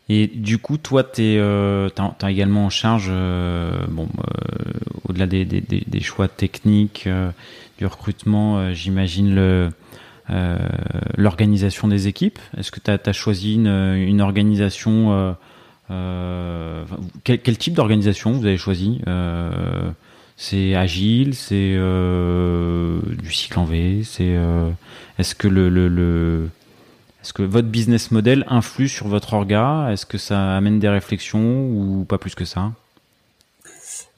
Et du coup, toi, tu es, euh, également en charge, euh, bon, euh, au-delà des, des, des, choix techniques, euh, du recrutement, euh, j'imagine le l'organisation des équipes. Est-ce que tu as, choisi une, une organisation quel, quel, type d'organisation vous avez choisi C'est agile, c'est du cycle en V, c'est est-ce que le, le, le est-ce que votre business model influe sur votre orga? Est-ce que ça amène des réflexions ou pas plus que ça?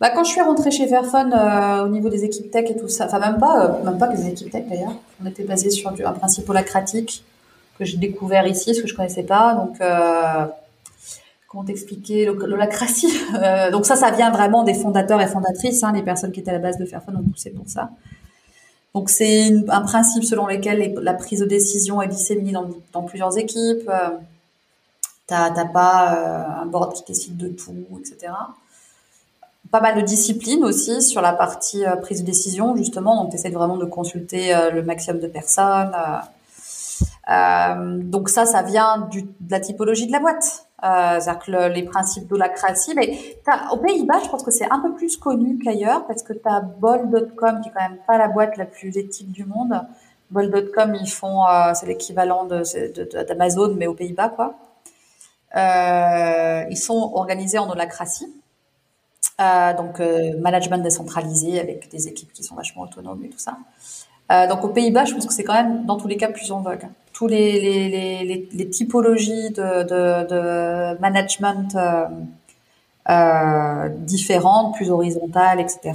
Bah, quand je suis rentrée chez Fairphone euh, au niveau des équipes tech et tout ça, enfin même pas, euh, même pas que des équipes tech d'ailleurs, on était basé sur un principe holacratique que j'ai découvert ici, ce que je connaissais pas. Donc euh, comment t'expliquer? L'holacratie euh, Donc ça, ça vient vraiment des fondateurs et fondatrices, hein, les personnes qui étaient à la base de Fairphone ont poussé pour ça. Donc c'est un principe selon lequel la prise de décision est disséminée dans, plusieurs équipes. Euh, t'as pas euh, un board qui décide de tout, etc. Pas mal de discipline aussi sur la partie euh, prise de décision justement. Donc tu essaies vraiment de consulter le maximum de personnes. donc ça, ça vient de la typologie de la boîte. Euh, c'est-à-dire que les principes d'holacratie, mais aux Pays-Bas, je pense que c'est un peu plus connu qu'ailleurs parce que tu as Bol.com qui est quand même pas la boîte la plus éthique du monde. Bol.com, ils font, euh, c'est l'équivalent de, d'Amazon mais aux Pays-Bas quoi. Euh, ils sont organisés en holacratie. Euh, donc euh, management décentralisé avec des équipes qui sont vachement autonomes et tout ça. Euh, donc aux Pays-Bas, je pense que c'est quand même dans tous les cas plus en vogue tous les, les, les, les typologies de, de, de management euh, euh, différentes, plus horizontales, etc.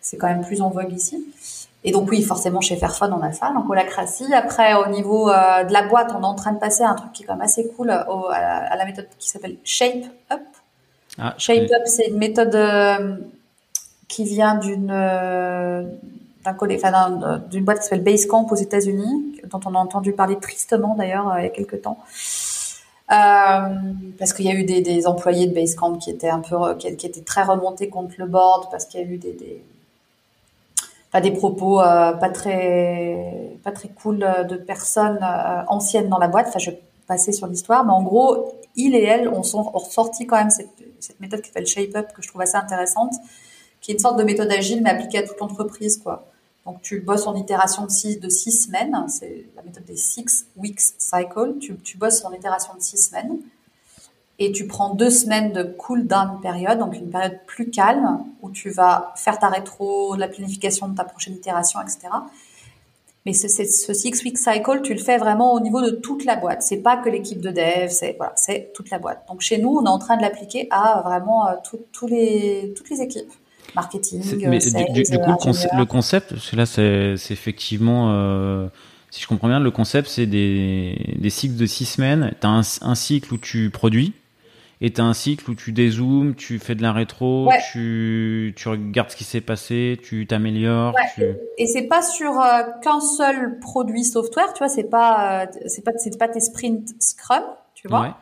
C'est quand même plus en vogue ici. Et donc oui, forcément chez Fairphone on a ça, donc holacratie. Après au niveau euh, de la boîte, on est en train de passer à un truc qui est quand même assez cool au, à, la, méthode qui s'appelle Shape Up. Ah, Shape Up, c'est une méthode euh, qui vient d'une euh, d'un d'une boîte qui s'appelle Basecamp aux États-Unis, dont on a entendu parler tristement d'ailleurs euh, il y a quelques temps. parce qu'il y a eu des, employés de Basecamp qui étaient un peu qui, étaient très remontés contre le board parce qu'il y a eu des, des des propos euh, pas très pas très cool de personnes euh, anciennes dans la boîte. Enfin, je vais passer sur l'histoire, mais en gros, il et elle ont, sont, ont sorti quand même cette, cette méthode qui s'appelle Shape Up que je trouve assez intéressante, qui est une sorte de méthode agile mais appliquée à toute l'entreprise, quoi. Donc, tu bosses en itération de six, de six semaines. C'est la méthode des six weeks cycle. Tu, bosses en itération de six semaines et tu prends deux semaines de cool down période, donc une période plus calme où tu vas faire ta rétro, la planification de ta prochaine itération, etc. Mais ce, six week cycle, tu le fais vraiment au niveau de toute la boîte. C'est pas que l'équipe de dev, c'est voilà, c'est toute la boîte. Donc chez nous, on est en train de l'appliquer à vraiment euh, les toutes les équipes marketing. Mais du, coup, le, concept, là, c'est effectivement. Euh, si je comprends bien, le concept, c'est des, des cycles de six semaines. Tu as un, un, cycle où tu produis, et tu as un cycle où tu dézoomes, tu fais de la rétro, tu, tu regardes ce qui s'est passé, tu t'améliores. Tu... Et c'est pas sur euh, qu'un seul produit software, tu vois, c'est pas, euh, c'est pas, c'est pas tes sprints Scrum, tu vois.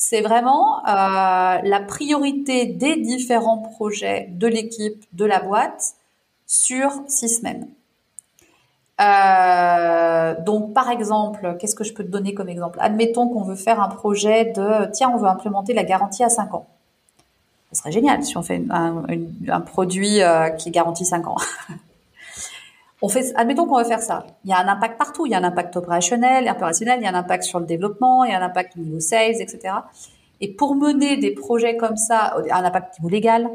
C'est vraiment euh, la priorité des différents projets de l'équipe, de la boîte sur six semaines. Euh, donc, par exemple, qu'est-ce que je peux te donner comme exemple? Admettons qu'on veut faire un projet de, tiens, on veut implémenter la garantie à 5 ans. Ce serait génial si on fait un, produit euh, qui garantit 5 ans. on fait, admettons qu'on veut faire ça. Il y a un impact partout. Il y a un impact opérationnel, opérationnel, il y a un impact sur le développement, il y a un impact au niveau sales, etc. Et pour mener des projets comme ça, un impact au niveau légal,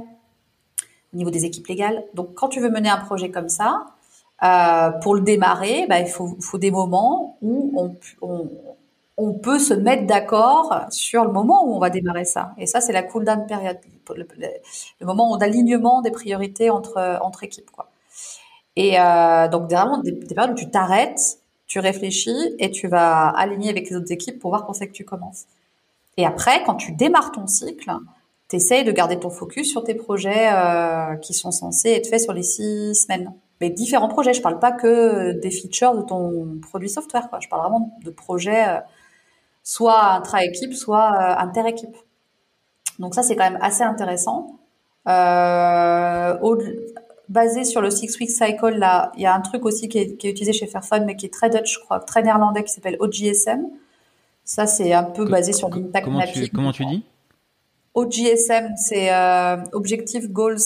au niveau des équipes légales. Donc, quand tu veux mener un projet comme ça, euh, pour le démarrer, bah, il faut, faut, des moments où on, on, on peut se mettre d'accord sur le moment où on va démarrer ça. Et ça, c'est la cool down période, le, le, moment d'alignement des priorités entre entre équipes, quoi. Et euh, donc vraiment des, des, périodes où tu t'arrêtes, tu réfléchis et tu vas aligner avec les autres équipes pour voir quand c'est que tu commences. Et après, quand tu démarres ton cycle, tu essayes de garder ton focus sur tes projets euh, qui sont censés être faits sur les six semaines mais différents projets. Je parle pas que des features de ton produit software. Quoi. Je parle vraiment de projets euh, soit intra-équipe, soit euh, inter-équipe. Donc ça, c'est quand même assez intéressant. Euh, basé sur le six week cycle, là, il y a un truc aussi qui est, qui est, utilisé chez Fairphone, mais qui est très Dutch, je crois, très néerlandais, qui s'appelle OGSM. Ça, c'est un peu basé sur l'impact comment mapping. Tu, comment tu dis? OGSM, c'est euh, Objective Goals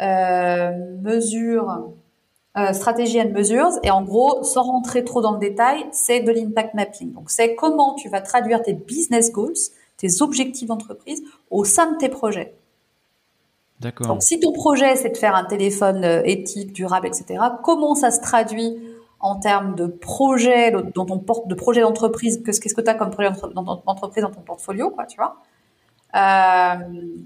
euh, Mesure euh, stratégie and measures. Et en gros, sans rentrer trop dans le détail, c'est de l'impact mapping. Donc, c'est comment tu vas traduire tes business goals, tes objectifs d'entreprise au sein de tes projets. Donc, si ton projet, c'est de faire un téléphone euh, éthique, durable, etc., comment ça se traduit en termes de projet dont on porte, de projet d'entreprise, qu'est-ce que tu as comme projet d'entreprise dans ton portfolio, quoi, tu vois? Euh,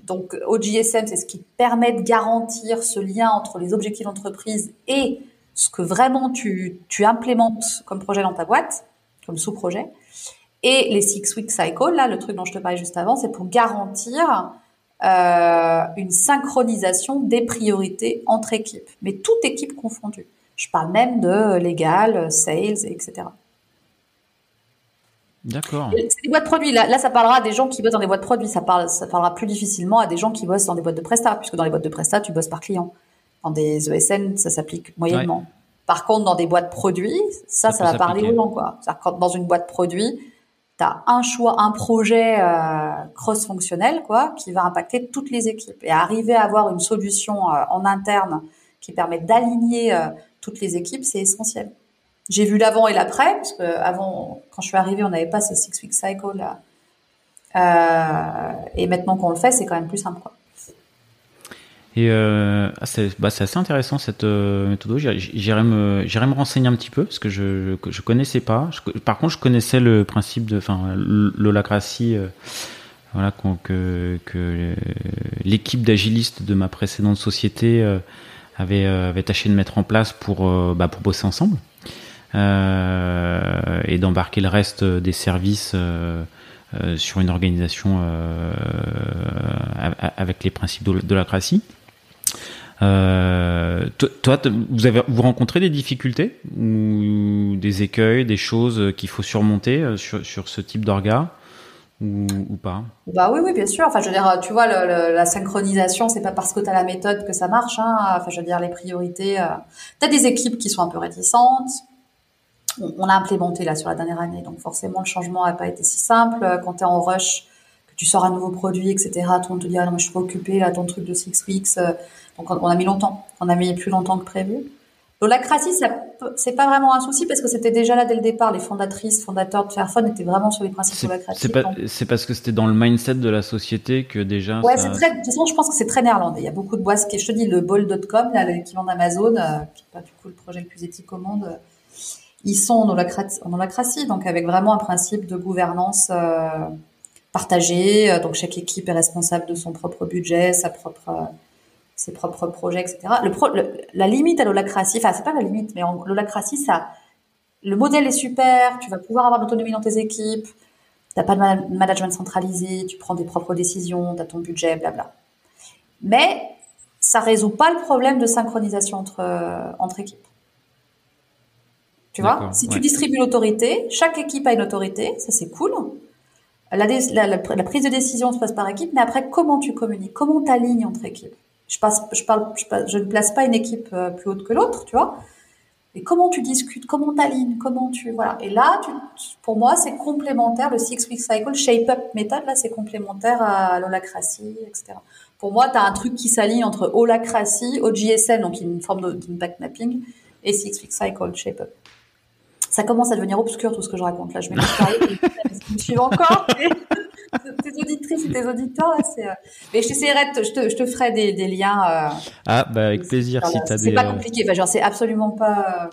donc OGSM, c'est ce qui permet de garantir ce lien entre les objectifs d'entreprise et ce que vraiment tu, tu implémentes comme projet dans ta boîte, comme sous-projet. Et les six week cycles, là, le truc dont je te parlais juste avant, c'est pour garantir euh, une synchronisation des priorités entre équipes, mais toute équipe confondue. Je parle même de légal, sales, etc. D'accord. C'est des boîtes produits. Là, là, ça parlera à des gens qui bossent dans des boîtes produits. Ça, parle, ça parlera plus difficilement à des gens qui bossent dans des boîtes de prestat, puisque dans les boîtes de prestat, tu bosses par client. Dans des ESN, ça s'applique moyennement. Par contre, dans des boîtes produits, ça, ça, ça va parler aux gens, quoi. Quand dans une boîte produit, tu as un choix, un projet euh, cross-fonctionnel, quoi, qui va impacter toutes les équipes. Et arriver à avoir une solution euh, en interne qui permet d'aligner euh, toutes les équipes, c'est essentiel j'ai vu l'avant et l'après, parce que avant, quand je suis arrivée, on n'avait pas ces six week cycle là. Euh, et maintenant qu'on le fait, c'est quand même plus simple. Quoi. Et euh, ah, c'est bah, assez intéressant cette euh, méthode. J'irai me, me renseigner un petit peu parce que je je connaissais pas. par contre, je connaissais le principe de, l'holacratie. Euh, voilà que, que l'équipe d'agilistes de ma précédente société euh, avait avait tâché de mettre en place pour bah, pour bosser ensemble. Euh, et d'embarquer le reste des services euh, euh, sur une organisation avec les principes de l'holacratie. Euh, toi, vous rencontrez des difficultés ou des écueils, des choses qu'il faut surmonter sur, sur ce type d'orga ou, pas? Bah oui, oui, bien sûr. Enfin, je veux dire, tu vois, la synchronisation, c'est pas parce que tu as la méthode que ça marche. Hein. Enfin, je veux dire, les priorités. Euh... Tu des équipes qui sont un peu réticentes. On, a implémenté là sur la dernière année, donc forcément le changement n'a pas été si simple. Quand tu es en rush, que tu sors un nouveau produit, etc., tout le monde te dit ah non mais je suis pas occupé là, ton truc de six weeks. Donc on a mis longtemps, on a mis plus longtemps que prévu. L'holacratie, c'est pas vraiment un souci parce que c'était déjà là dès le départ. Les fondatrices, fondateurs de Fairphone étaient vraiment sur les principes holacratie. C'est parce que c'était dans le mindset de la société que déjà. Ouais, c'est très. De toute façon, je pense que c'est très néerlandais. Il y a beaucoup de boîtes. Je te dis, le bol.com, l'équivalent d'Amazon, euh, qui n'est pas du coup le projet le plus éthique au monde, euh, ils sont en holacratie, donc avec vraiment un principe de gouvernance euh, partagée. Donc chaque équipe est responsable de son propre budget, sa propre ses propres projets, etc. Le, la limite à l'holacratie, enfin c'est pas la limite, mais l'holacratie, ça, le modèle est super, tu vas pouvoir avoir l'autonomie dans tes équipes, t'as pas de management centralisé, tu prends des propres décisions, t'as ton budget, blabla. Mais ça résout pas le problème de synchronisation entre euh, entre équipes. Tu vois, si tu distribues l'autorité, chaque équipe a une autorité, ça c'est cool. La, la, la, prise de décision se passe par équipe, mais après comment tu communiques, comment tu alignes entre équipes? Je passe, je parle, je, ne place pas une équipe euh, plus haute que l'autre, tu vois. Et comment tu discutes, comment tu alignes, comment tu, voilà. Et là, tu, pour moi, c'est complémentaire, le six week cycle, shape up méthode, là, c'est complémentaire à l'holacratie, etc. Pour moi, tu as un truc qui s'aligne entre holacratie, OGSM, donc une forme d'impact mapping, et six week cycle, shape up. Ça commence à devenir obscur tout ce que je raconte. Là, je me suis encore tes auditrices et tes auditeurs, là, c'est. Euh, mais je t'essaierai, je te, je te ferai des, des liens. Euh, ah, bah avec plaisir. Si t'as des. C'est pas compliqué. Enfin, genre, c'est absolument pas.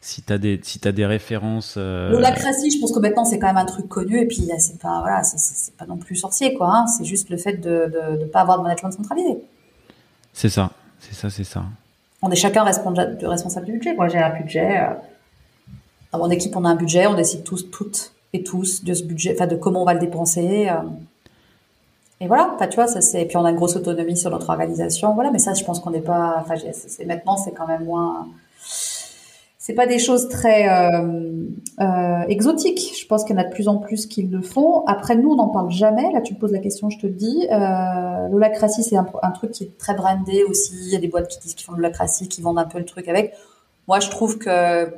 Si t'as des, si t'as des références. Euh... Je pense que maintenant c'est quand même un truc connu et puis c'est pas, voilà, c'est pas non plus sorcier quoi. Hein. C'est juste le fait de, de pas avoir de management centralisé. C'est ça, c'est ça, c'est ça. On est chacun responsable, du budget. Moi, j'ai un budget. Euh, dans mon équipe, on a un budget, on décide tous, toutes et tous de ce budget, enfin de comment on va le dépenser. Euh. Et voilà, tu vois, ça c'est. Puis on a une grosse autonomie sur notre organisation, voilà. Mais ça, je pense qu'on n'est pas. Enfin, maintenant, c'est quand même moins. C'est pas des choses très euh, euh, exotiques. Je pense qu'il y en a de plus en plus qui le font. Après, nous, on n'en parle jamais. Là, tu me poses la question, je te le dis. Euh, c'est un, un, truc qui est très brandé aussi. Il y a des boîtes qui disent qu'ils font de l'holacratie, qui vendent un peu le truc avec. Moi, je trouve que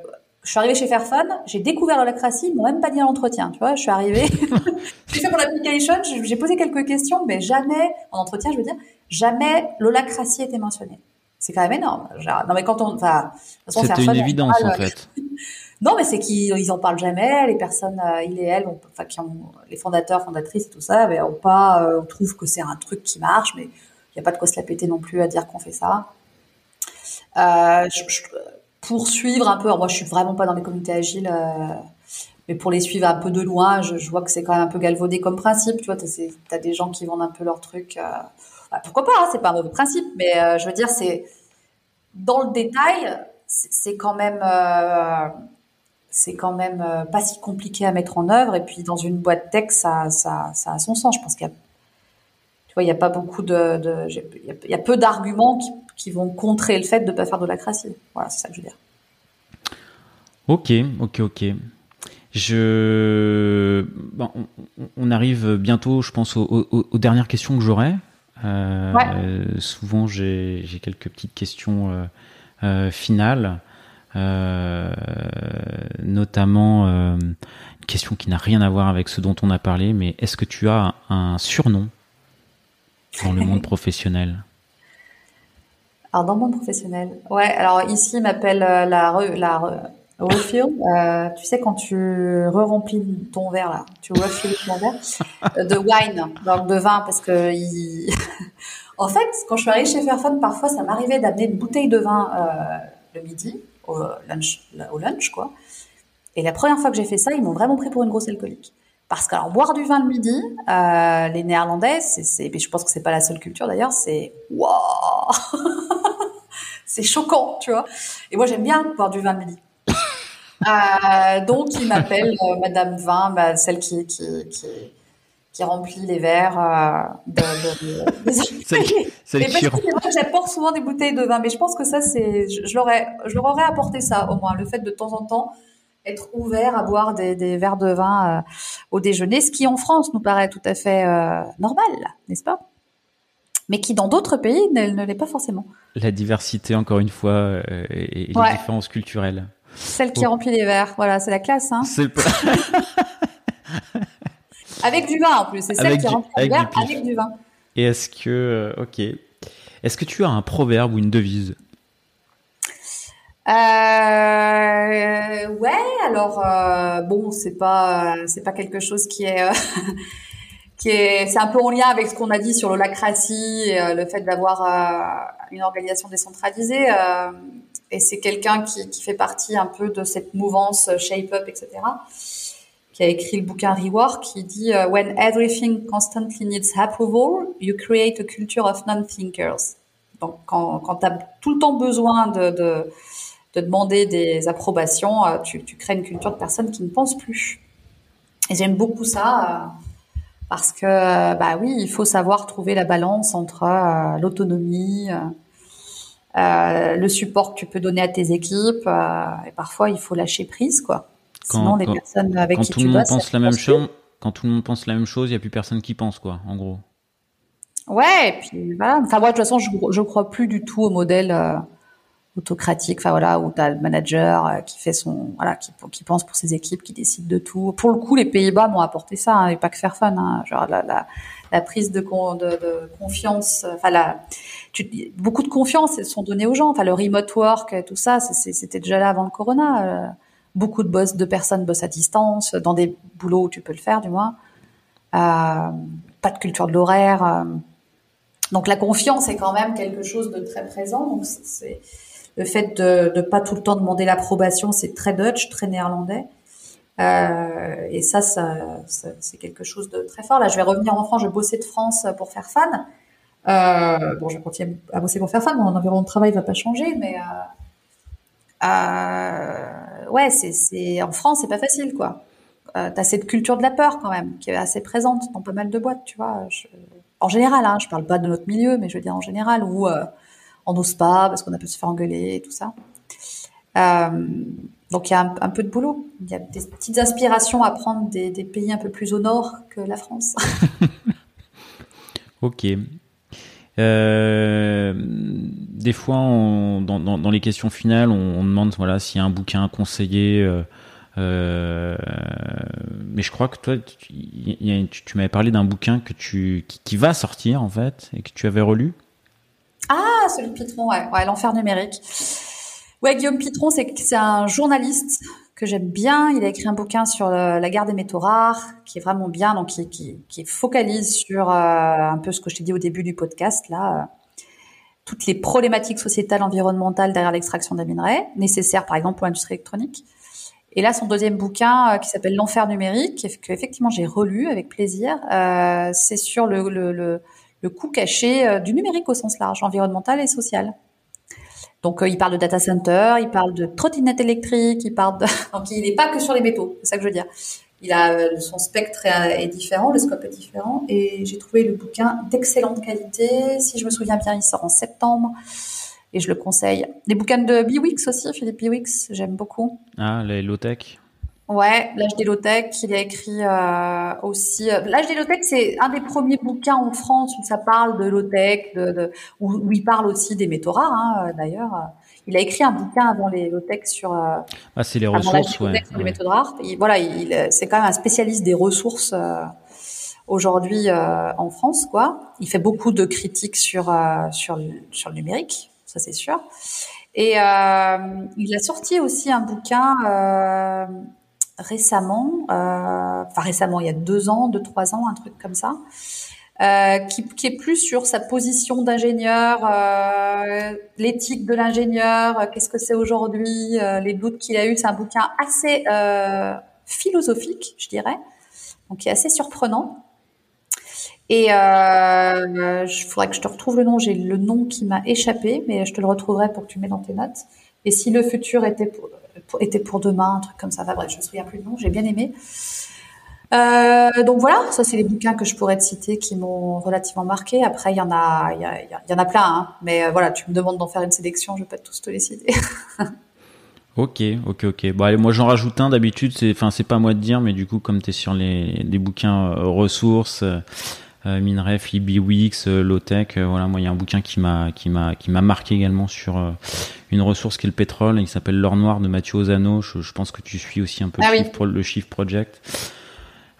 je suis arrivée chez Fairphone, j'ai découvert l'holacratie, ils m'ont même pas dit à l'entretien, tu vois, je suis arrivée, j'ai fait mon application, j'ai posé quelques questions, mais jamais, en entretien, je veux dire, jamais l'holacratie était mentionnée. C'est quand même énorme. non, mais quand on, enfin, c'était une évidence, en fait. non, mais c'est qu'ils en parlent jamais, les personnes, euh, il et elles, enfin, qui ont, les fondateurs, fondatrices et tout ça, mais on pas, euh, on trouve que c'est un truc qui marche, mais il n'y a pas de quoi se la péter non plus à dire qu'on fait ça. Euh, je, pour suivre un peu. moi, je suis vraiment pas dans les communautés agiles, euh, mais pour les suivre un peu de loin, je, vois que c'est quand même un peu galvaudé comme principe. Tu vois, tu as des gens qui vendent un peu leur truc. Euh, bah, pourquoi pas hein, C'est pas un mauvais principe, mais euh, je veux dire, c'est dans le détail, c'est quand même. c'est quand même pas si compliqué à mettre en œuvre et puis dans une boîte tech ça, ça, ça a son sens je pense qu'il y a tu vois il y a pas beaucoup de, il y, a peu d'arguments qui, qui vont contrer le fait de ne pas faire de la crassie. Voilà, c'est ça que je veux dire. Ok, ok, ok. Je, on, arrive bientôt, je pense, aux, dernières questions que j'aurai. Euh, souvent, j'ai quelques petites questions euh, euh, finales, notamment une question qui n'a rien à voir avec ce dont on a parlé, mais est-ce que tu as un surnom dans le monde professionnel alors dans mon professionnel, ouais. Alors ici, il m'appelle euh, la la refill. Euh, tu sais quand tu re-remplis ton verre là, tu refills ton verre euh, de wine, donc de vin, parce que il... en fait, quand je suis arrivée chez Fairphone, parfois ça m'arrivait d'amener une bouteille de vin le midi au lunch, au lunch quoi. Et la première fois que j'ai fait ça, ils m'ont vraiment pris pour une grosse alcoolique. Parce qu'alors boire du vin le midi, euh, les Néerlandais, c'est, je pense que c'est pas la seule culture d'ailleurs, c'est waouh, c'est choquant, tu vois? Et moi j'aime bien boire du vin le midi. Euh, donc ils m'appellent euh, Madame Vin, bah, celle qui qui, qui qui remplit les verres euh, de, de, de... celle, celle qui j'apporte souvent des bouteilles de vin, mais je pense que ça c'est, je, je, leur je leur aurais apporté ça au moins, le fait de temps en temps être ouvert à boire des, des verres de vin euh, au déjeuner, ce qui en France nous paraît tout à fait euh, normal, n'est-ce pas? Mais qui dans d'autres pays ne, ne l'est pas forcément. La diversité, encore une fois, euh, et, et les différences culturelles. Celle qui remplit les verres, voilà, c'est la classe. Hein. C'est pas... avec du vin en plus, c'est celle Avec qui du- remplit les verres avec du vin. Et est-ce que, ok, est-ce que tu as un proverbe ou une devise? Euh, ouais, alors euh, bon, c'est pas c'est pas quelque chose qui est euh, qui est c'est un peu en lien avec ce qu'on a dit sur l'holacratie euh, le fait d'avoir une organisation décentralisée et c'est quelqu'un qui fait partie un peu de cette mouvance shape up etc qui a écrit le bouquin Rework qui dit when everything constantly needs approval you create a culture of non-thinkers donc quand quand tu as tout le temps besoin de, de de demander des approbations, euh, tu, tu crées une culture de personnes qui ne pensent plus. Et j'aime beaucoup ça euh, parce que, euh, bah oui, il faut savoir trouver la balance entre euh, l'autonomie, euh, le support que tu peux donner à tes équipes, euh, et parfois il faut lâcher prise, quoi. Quand- Sinon, les quand- personnes avec Quand qui tout tu le monde bosses, pense la même chose, quand tout le monde pense la même chose, il y a plus personne qui pense, quoi, en gros. Ouais, et puis voilà. Enfin, moi, de toute façon, je, je crois plus du tout au modèle autocratique. Enfin voilà, où t'as le manager euh, qui fait son, voilà, qui, pense pour ses équipes, qui décide de tout. Pour le coup, les Pays-Bas m'ont apporté ça, hein, et pas que faire fun. Hein, genre la, la, prise de, con- de, de confiance, enfin la, tu, beaucoup de confiance sont données aux gens. Enfin le remote work, tout ça, c'était déjà là avant le corona. euh, beaucoup de boss, de personnes bossent à distance, dans des boulots où tu peux le faire, du moins. Euh, pas de culture de l'horaire. donc la confiance est quand même quelque chose de très présent. Donc c'est le fait de ne pas tout le temps demander l'approbation, c'est très Dutch, très néerlandais. Euh, et ça, ça, c'est quelque chose de très fort. Là, je vais revenir en France. Je bossais de France pour faire fan. Euh, bon, je vais continuer à bosser pour faire fan. Mon environnement de travail va pas changer, mais euh, ouais, c'est, en France, c'est pas facile, quoi. T'as cette culture de la peur quand même qui est assez présente dans pas mal de boîtes, tu vois. En général, hein, je parle pas de notre milieu, mais je veux dire en général où on n'ose pas parce qu'on a pu se faire engueuler et tout ça. Euh, donc il y a un, peu de boulot. Il y a des petites inspirations à prendre des, pays un peu plus au nord que la France. Ok. Euh, des fois, dans, les questions finales, on, demande voilà s'il y a un bouquin à conseiller. euh, mais je crois que toi, tu m'avais parlé d'un bouquin que tu qui, qui va sortir en fait et que tu avais relu. Ah, celui de Pitron, ouais, ouais l'enfer numérique. Ouais, Guillaume Pitron, c'est un journaliste que j'aime bien. Il a écrit un bouquin sur le- la guerre des métaux rares, qui est vraiment bien, donc qui, qui, focalise sur euh, un peu ce que je t'ai dit au début du podcast, là, euh, toutes les problématiques sociétales, environnementales derrière l'extraction des minerais, nécessaires par exemple pour l'industrie électronique. Et là, son deuxième bouquin, euh, qui s'appelle L'enfer numérique, que, effectivement j'ai relu avec plaisir, euh, c'est sur le, le coût caché euh, du numérique au sens large, environnemental et social. Donc, euh, il parle de data center, il parle de trottinette électrique, il parle de... Donc, il n'est pas que sur les métaux, c'est ça que je veux dire. Il a euh, son spectre est, est différent, le scope est différent, et j'ai trouvé le bouquin d'excellente qualité. Si je me souviens bien, il sort en septembre, et je le conseille. Les bouquins de Biwix aussi, Philippe Biwix, j'aime beaucoup. Ah, la low-tech? Ouais, l'âge des low-tech, il a écrit euh, aussi. euh, L'âge des low-tech, c'est un des premiers bouquins en France où ça parle de low-tech, de, de, où, où il parle aussi des métaux rares. Hein, D'ailleurs, il a écrit un bouquin avant les low-tech sur euh, Ah, c'est les ressources, ouais. les métaux rares. Et voilà, il, c'est quand même un spécialiste des ressources euh, aujourd'hui euh, en France, quoi. Il fait beaucoup de critiques sur euh, sur le, sur le numérique, ça c'est sûr. Et euh, il a sorti aussi un bouquin. Euh, récemment, euh, enfin récemment, il y a deux ans, deux trois ans, un truc comme ça, euh, qui, est plus sur sa position d'ingénieur, euh, l'éthique de l'ingénieur, euh, qu'est-ce que c'est aujourd'hui, euh, les doutes qu'il a eu. C'est un bouquin assez euh, philosophique, je dirais, donc qui est assez surprenant. Et euh, il faudrait que je te retrouve le nom. J'ai le nom qui m'a échappé, mais je te le retrouverai pour que tu mets dans tes notes. Et si le futur était était pour demain, un truc comme ça. Enfin bref, je me souviens plus du nom. J'ai bien aimé. Euh, donc voilà, ça c'est les bouquins que je pourrais te citer qui m'ont relativement marqué. Après, il y en a, il y, en a plein, hein. mais euh, voilà, tu me demandes d'en faire une sélection, je vais pas tous te les citer. Ok, ok, ok. Bon, allez, moi j'en rajoute un d'habitude, c'est, enfin, c'est pas à moi de dire, mais du coup, comme tu es sur les, bouquins euh, ressources, Minref, LibWix, euh, Lowtech, voilà, moi il y a un bouquin qui m'a, qui m'a, qui m'a marqué également sur une ressource qui est le pétrole, et qui s'appelle L'or noir de Mathieu Ozano. Je, pense que tu suis aussi un peu ah le, le Shift Project.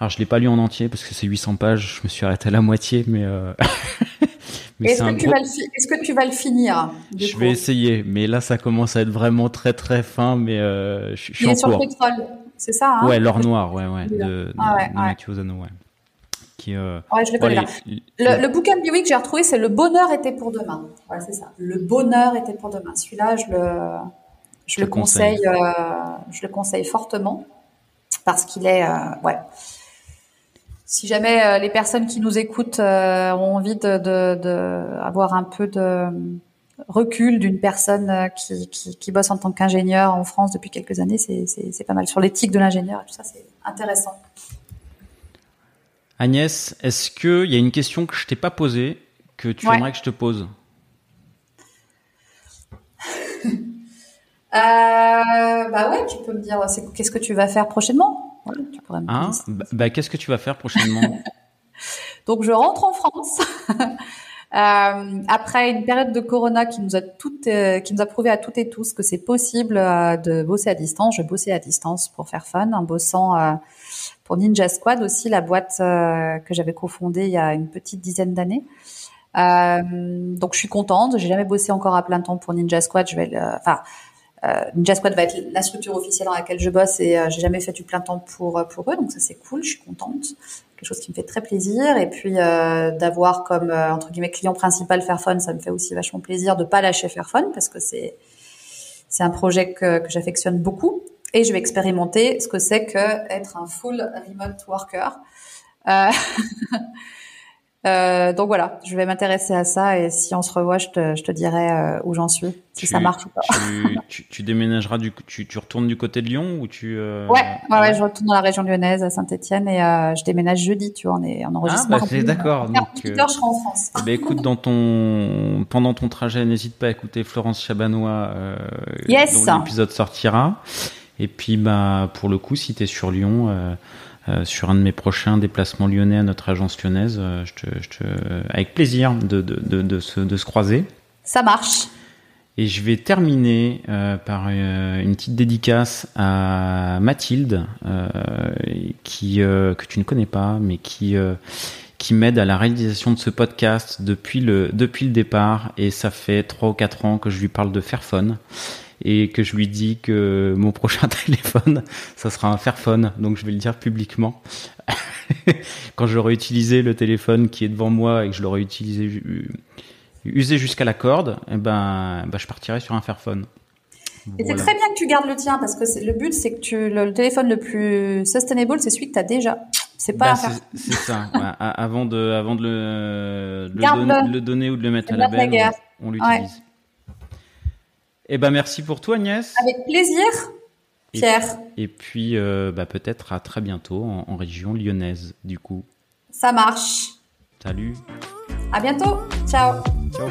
Alors je l'ai pas lu en entier parce que c'est 800 pages, je me suis arrêté à la moitié, mais. Euh... Est-ce que, est que, tu vas le finir Je vais essayer, mais là ça commence à être vraiment très très fin, mais euh, je, suis en sur le pétrole, c'est ça hein? Ouais, l'or noir, ouais, ouais, de, ah ouais, de, Mathieu Ozano, ouais. Qui, euh... Ouais, je le connais. Le, le, bouquin de Biwick que j'ai retrouvé, c'est Le bonheur était pour demain. Ouais, c'est ça. Le bonheur était pour demain. Celui-là, je le, je, le conseille, euh, je le conseille fortement parce qu'il est, euh, ouais si jamais les personnes qui nous écoutent ont envie de, de, de, avoir un peu de recul d'une personne qui, qui, qui, bosse en tant qu'ingénieur en France depuis quelques années, c'est pas mal. Sur l'éthique de l'ingénieur tout ça, c'est intéressant. Agnès, est-ce qu'il y a une question que je t'ai pas posée que tu aimerais que je te pose? Euh, Bah ouais, tu peux me dire qu'est-ce que tu vas faire prochainement? Hein? bah, bah, qu'est-ce que tu vas faire prochainement? Donc, je rentre en France. Euh, après une période de Corona qui nous a toutes, euh, qui nous a prouvé à toutes et tous que c'est possible euh, de bosser à distance, je bossais à distance pour faire fun, en bossant pour Ninja Squad aussi, la boîte que j'avais cofondée il y a une petite dizaine d'années. donc je suis contente. J'ai jamais bossé encore à plein temps pour Ninja Squad. Je vais, enfin, euh, Ninja Squad va être la structure officielle dans laquelle je bosse et euh, j'ai jamais fait du plein temps pour euh, pour eux, donc ça c'est cool, je suis contente, quelque chose qui me fait très plaisir et puis euh, d'avoir comme entre guillemets client principal Fairphone, ça me fait aussi vachement plaisir de pas lâcher Fairphone parce que c'est c'est un projet que j'affectionne beaucoup et je vais expérimenter ce que c'est que être un full remote worker. Euh, donc voilà, je vais m'intéresser à ça et si on se revoit, je te, je te dirai euh, où j'en suis, si ça marche ou pas. Tu, tu, déménageras du, tu, tu retournes du côté de Lyon ou tu euh... ouais, ouais, ouais, je retourne dans la région lyonnaise à Saint-Étienne et euh, je déménage jeudi, tu vois, on est en enregistrement. Ah bah c'est d'accord. Donc, euh, je serai en France. Eh ben, écoute, dans ton pendant ton trajet, n'hésite pas à écouter Florence Chabanois, euh, yes. dont l'épisode sortira. Et puis bah pour le coup, si tu es sur Lyon. Euh, euh, sur un de mes prochains déplacements lyonnais à notre agence lyonnaise. Euh, je te, je te, avec plaisir de, de, de, de, se, de se croiser. Ça marche. Et je vais terminer euh, par euh, une petite dédicace à Mathilde, euh, qui que tu ne connais pas, mais qui qui m'aide à la réalisation de ce podcast depuis le depuis le départ. Et ça fait trois ou quatre ans que je lui parle de Fairphone et que je lui dis que mon prochain téléphone, ça sera un Fairphone, donc je vais le dire publiquement. Quand j'aurai utilisé le téléphone qui est devant moi et que je l'aurai utilisé usé jusqu'à la corde, eh ben, ben, je partirai sur un Fairphone. Et c'est très bien que tu gardes le tien parce que le but c'est que tu, le, téléphone le plus sustainable c'est celui que tu as déjà. C'est pas bah, C'est ça. avant de, avant de le, le, le, donner ou de le mettre à la belle, on, on l'utilise. Eh ben merci pour toi Agnès. Avec plaisir, Pierre. Et, puis euh, bah, peut-être à très bientôt en, en région lyonnaise du coup. Ça marche. Salut. À bientôt. Ciao. Ciao.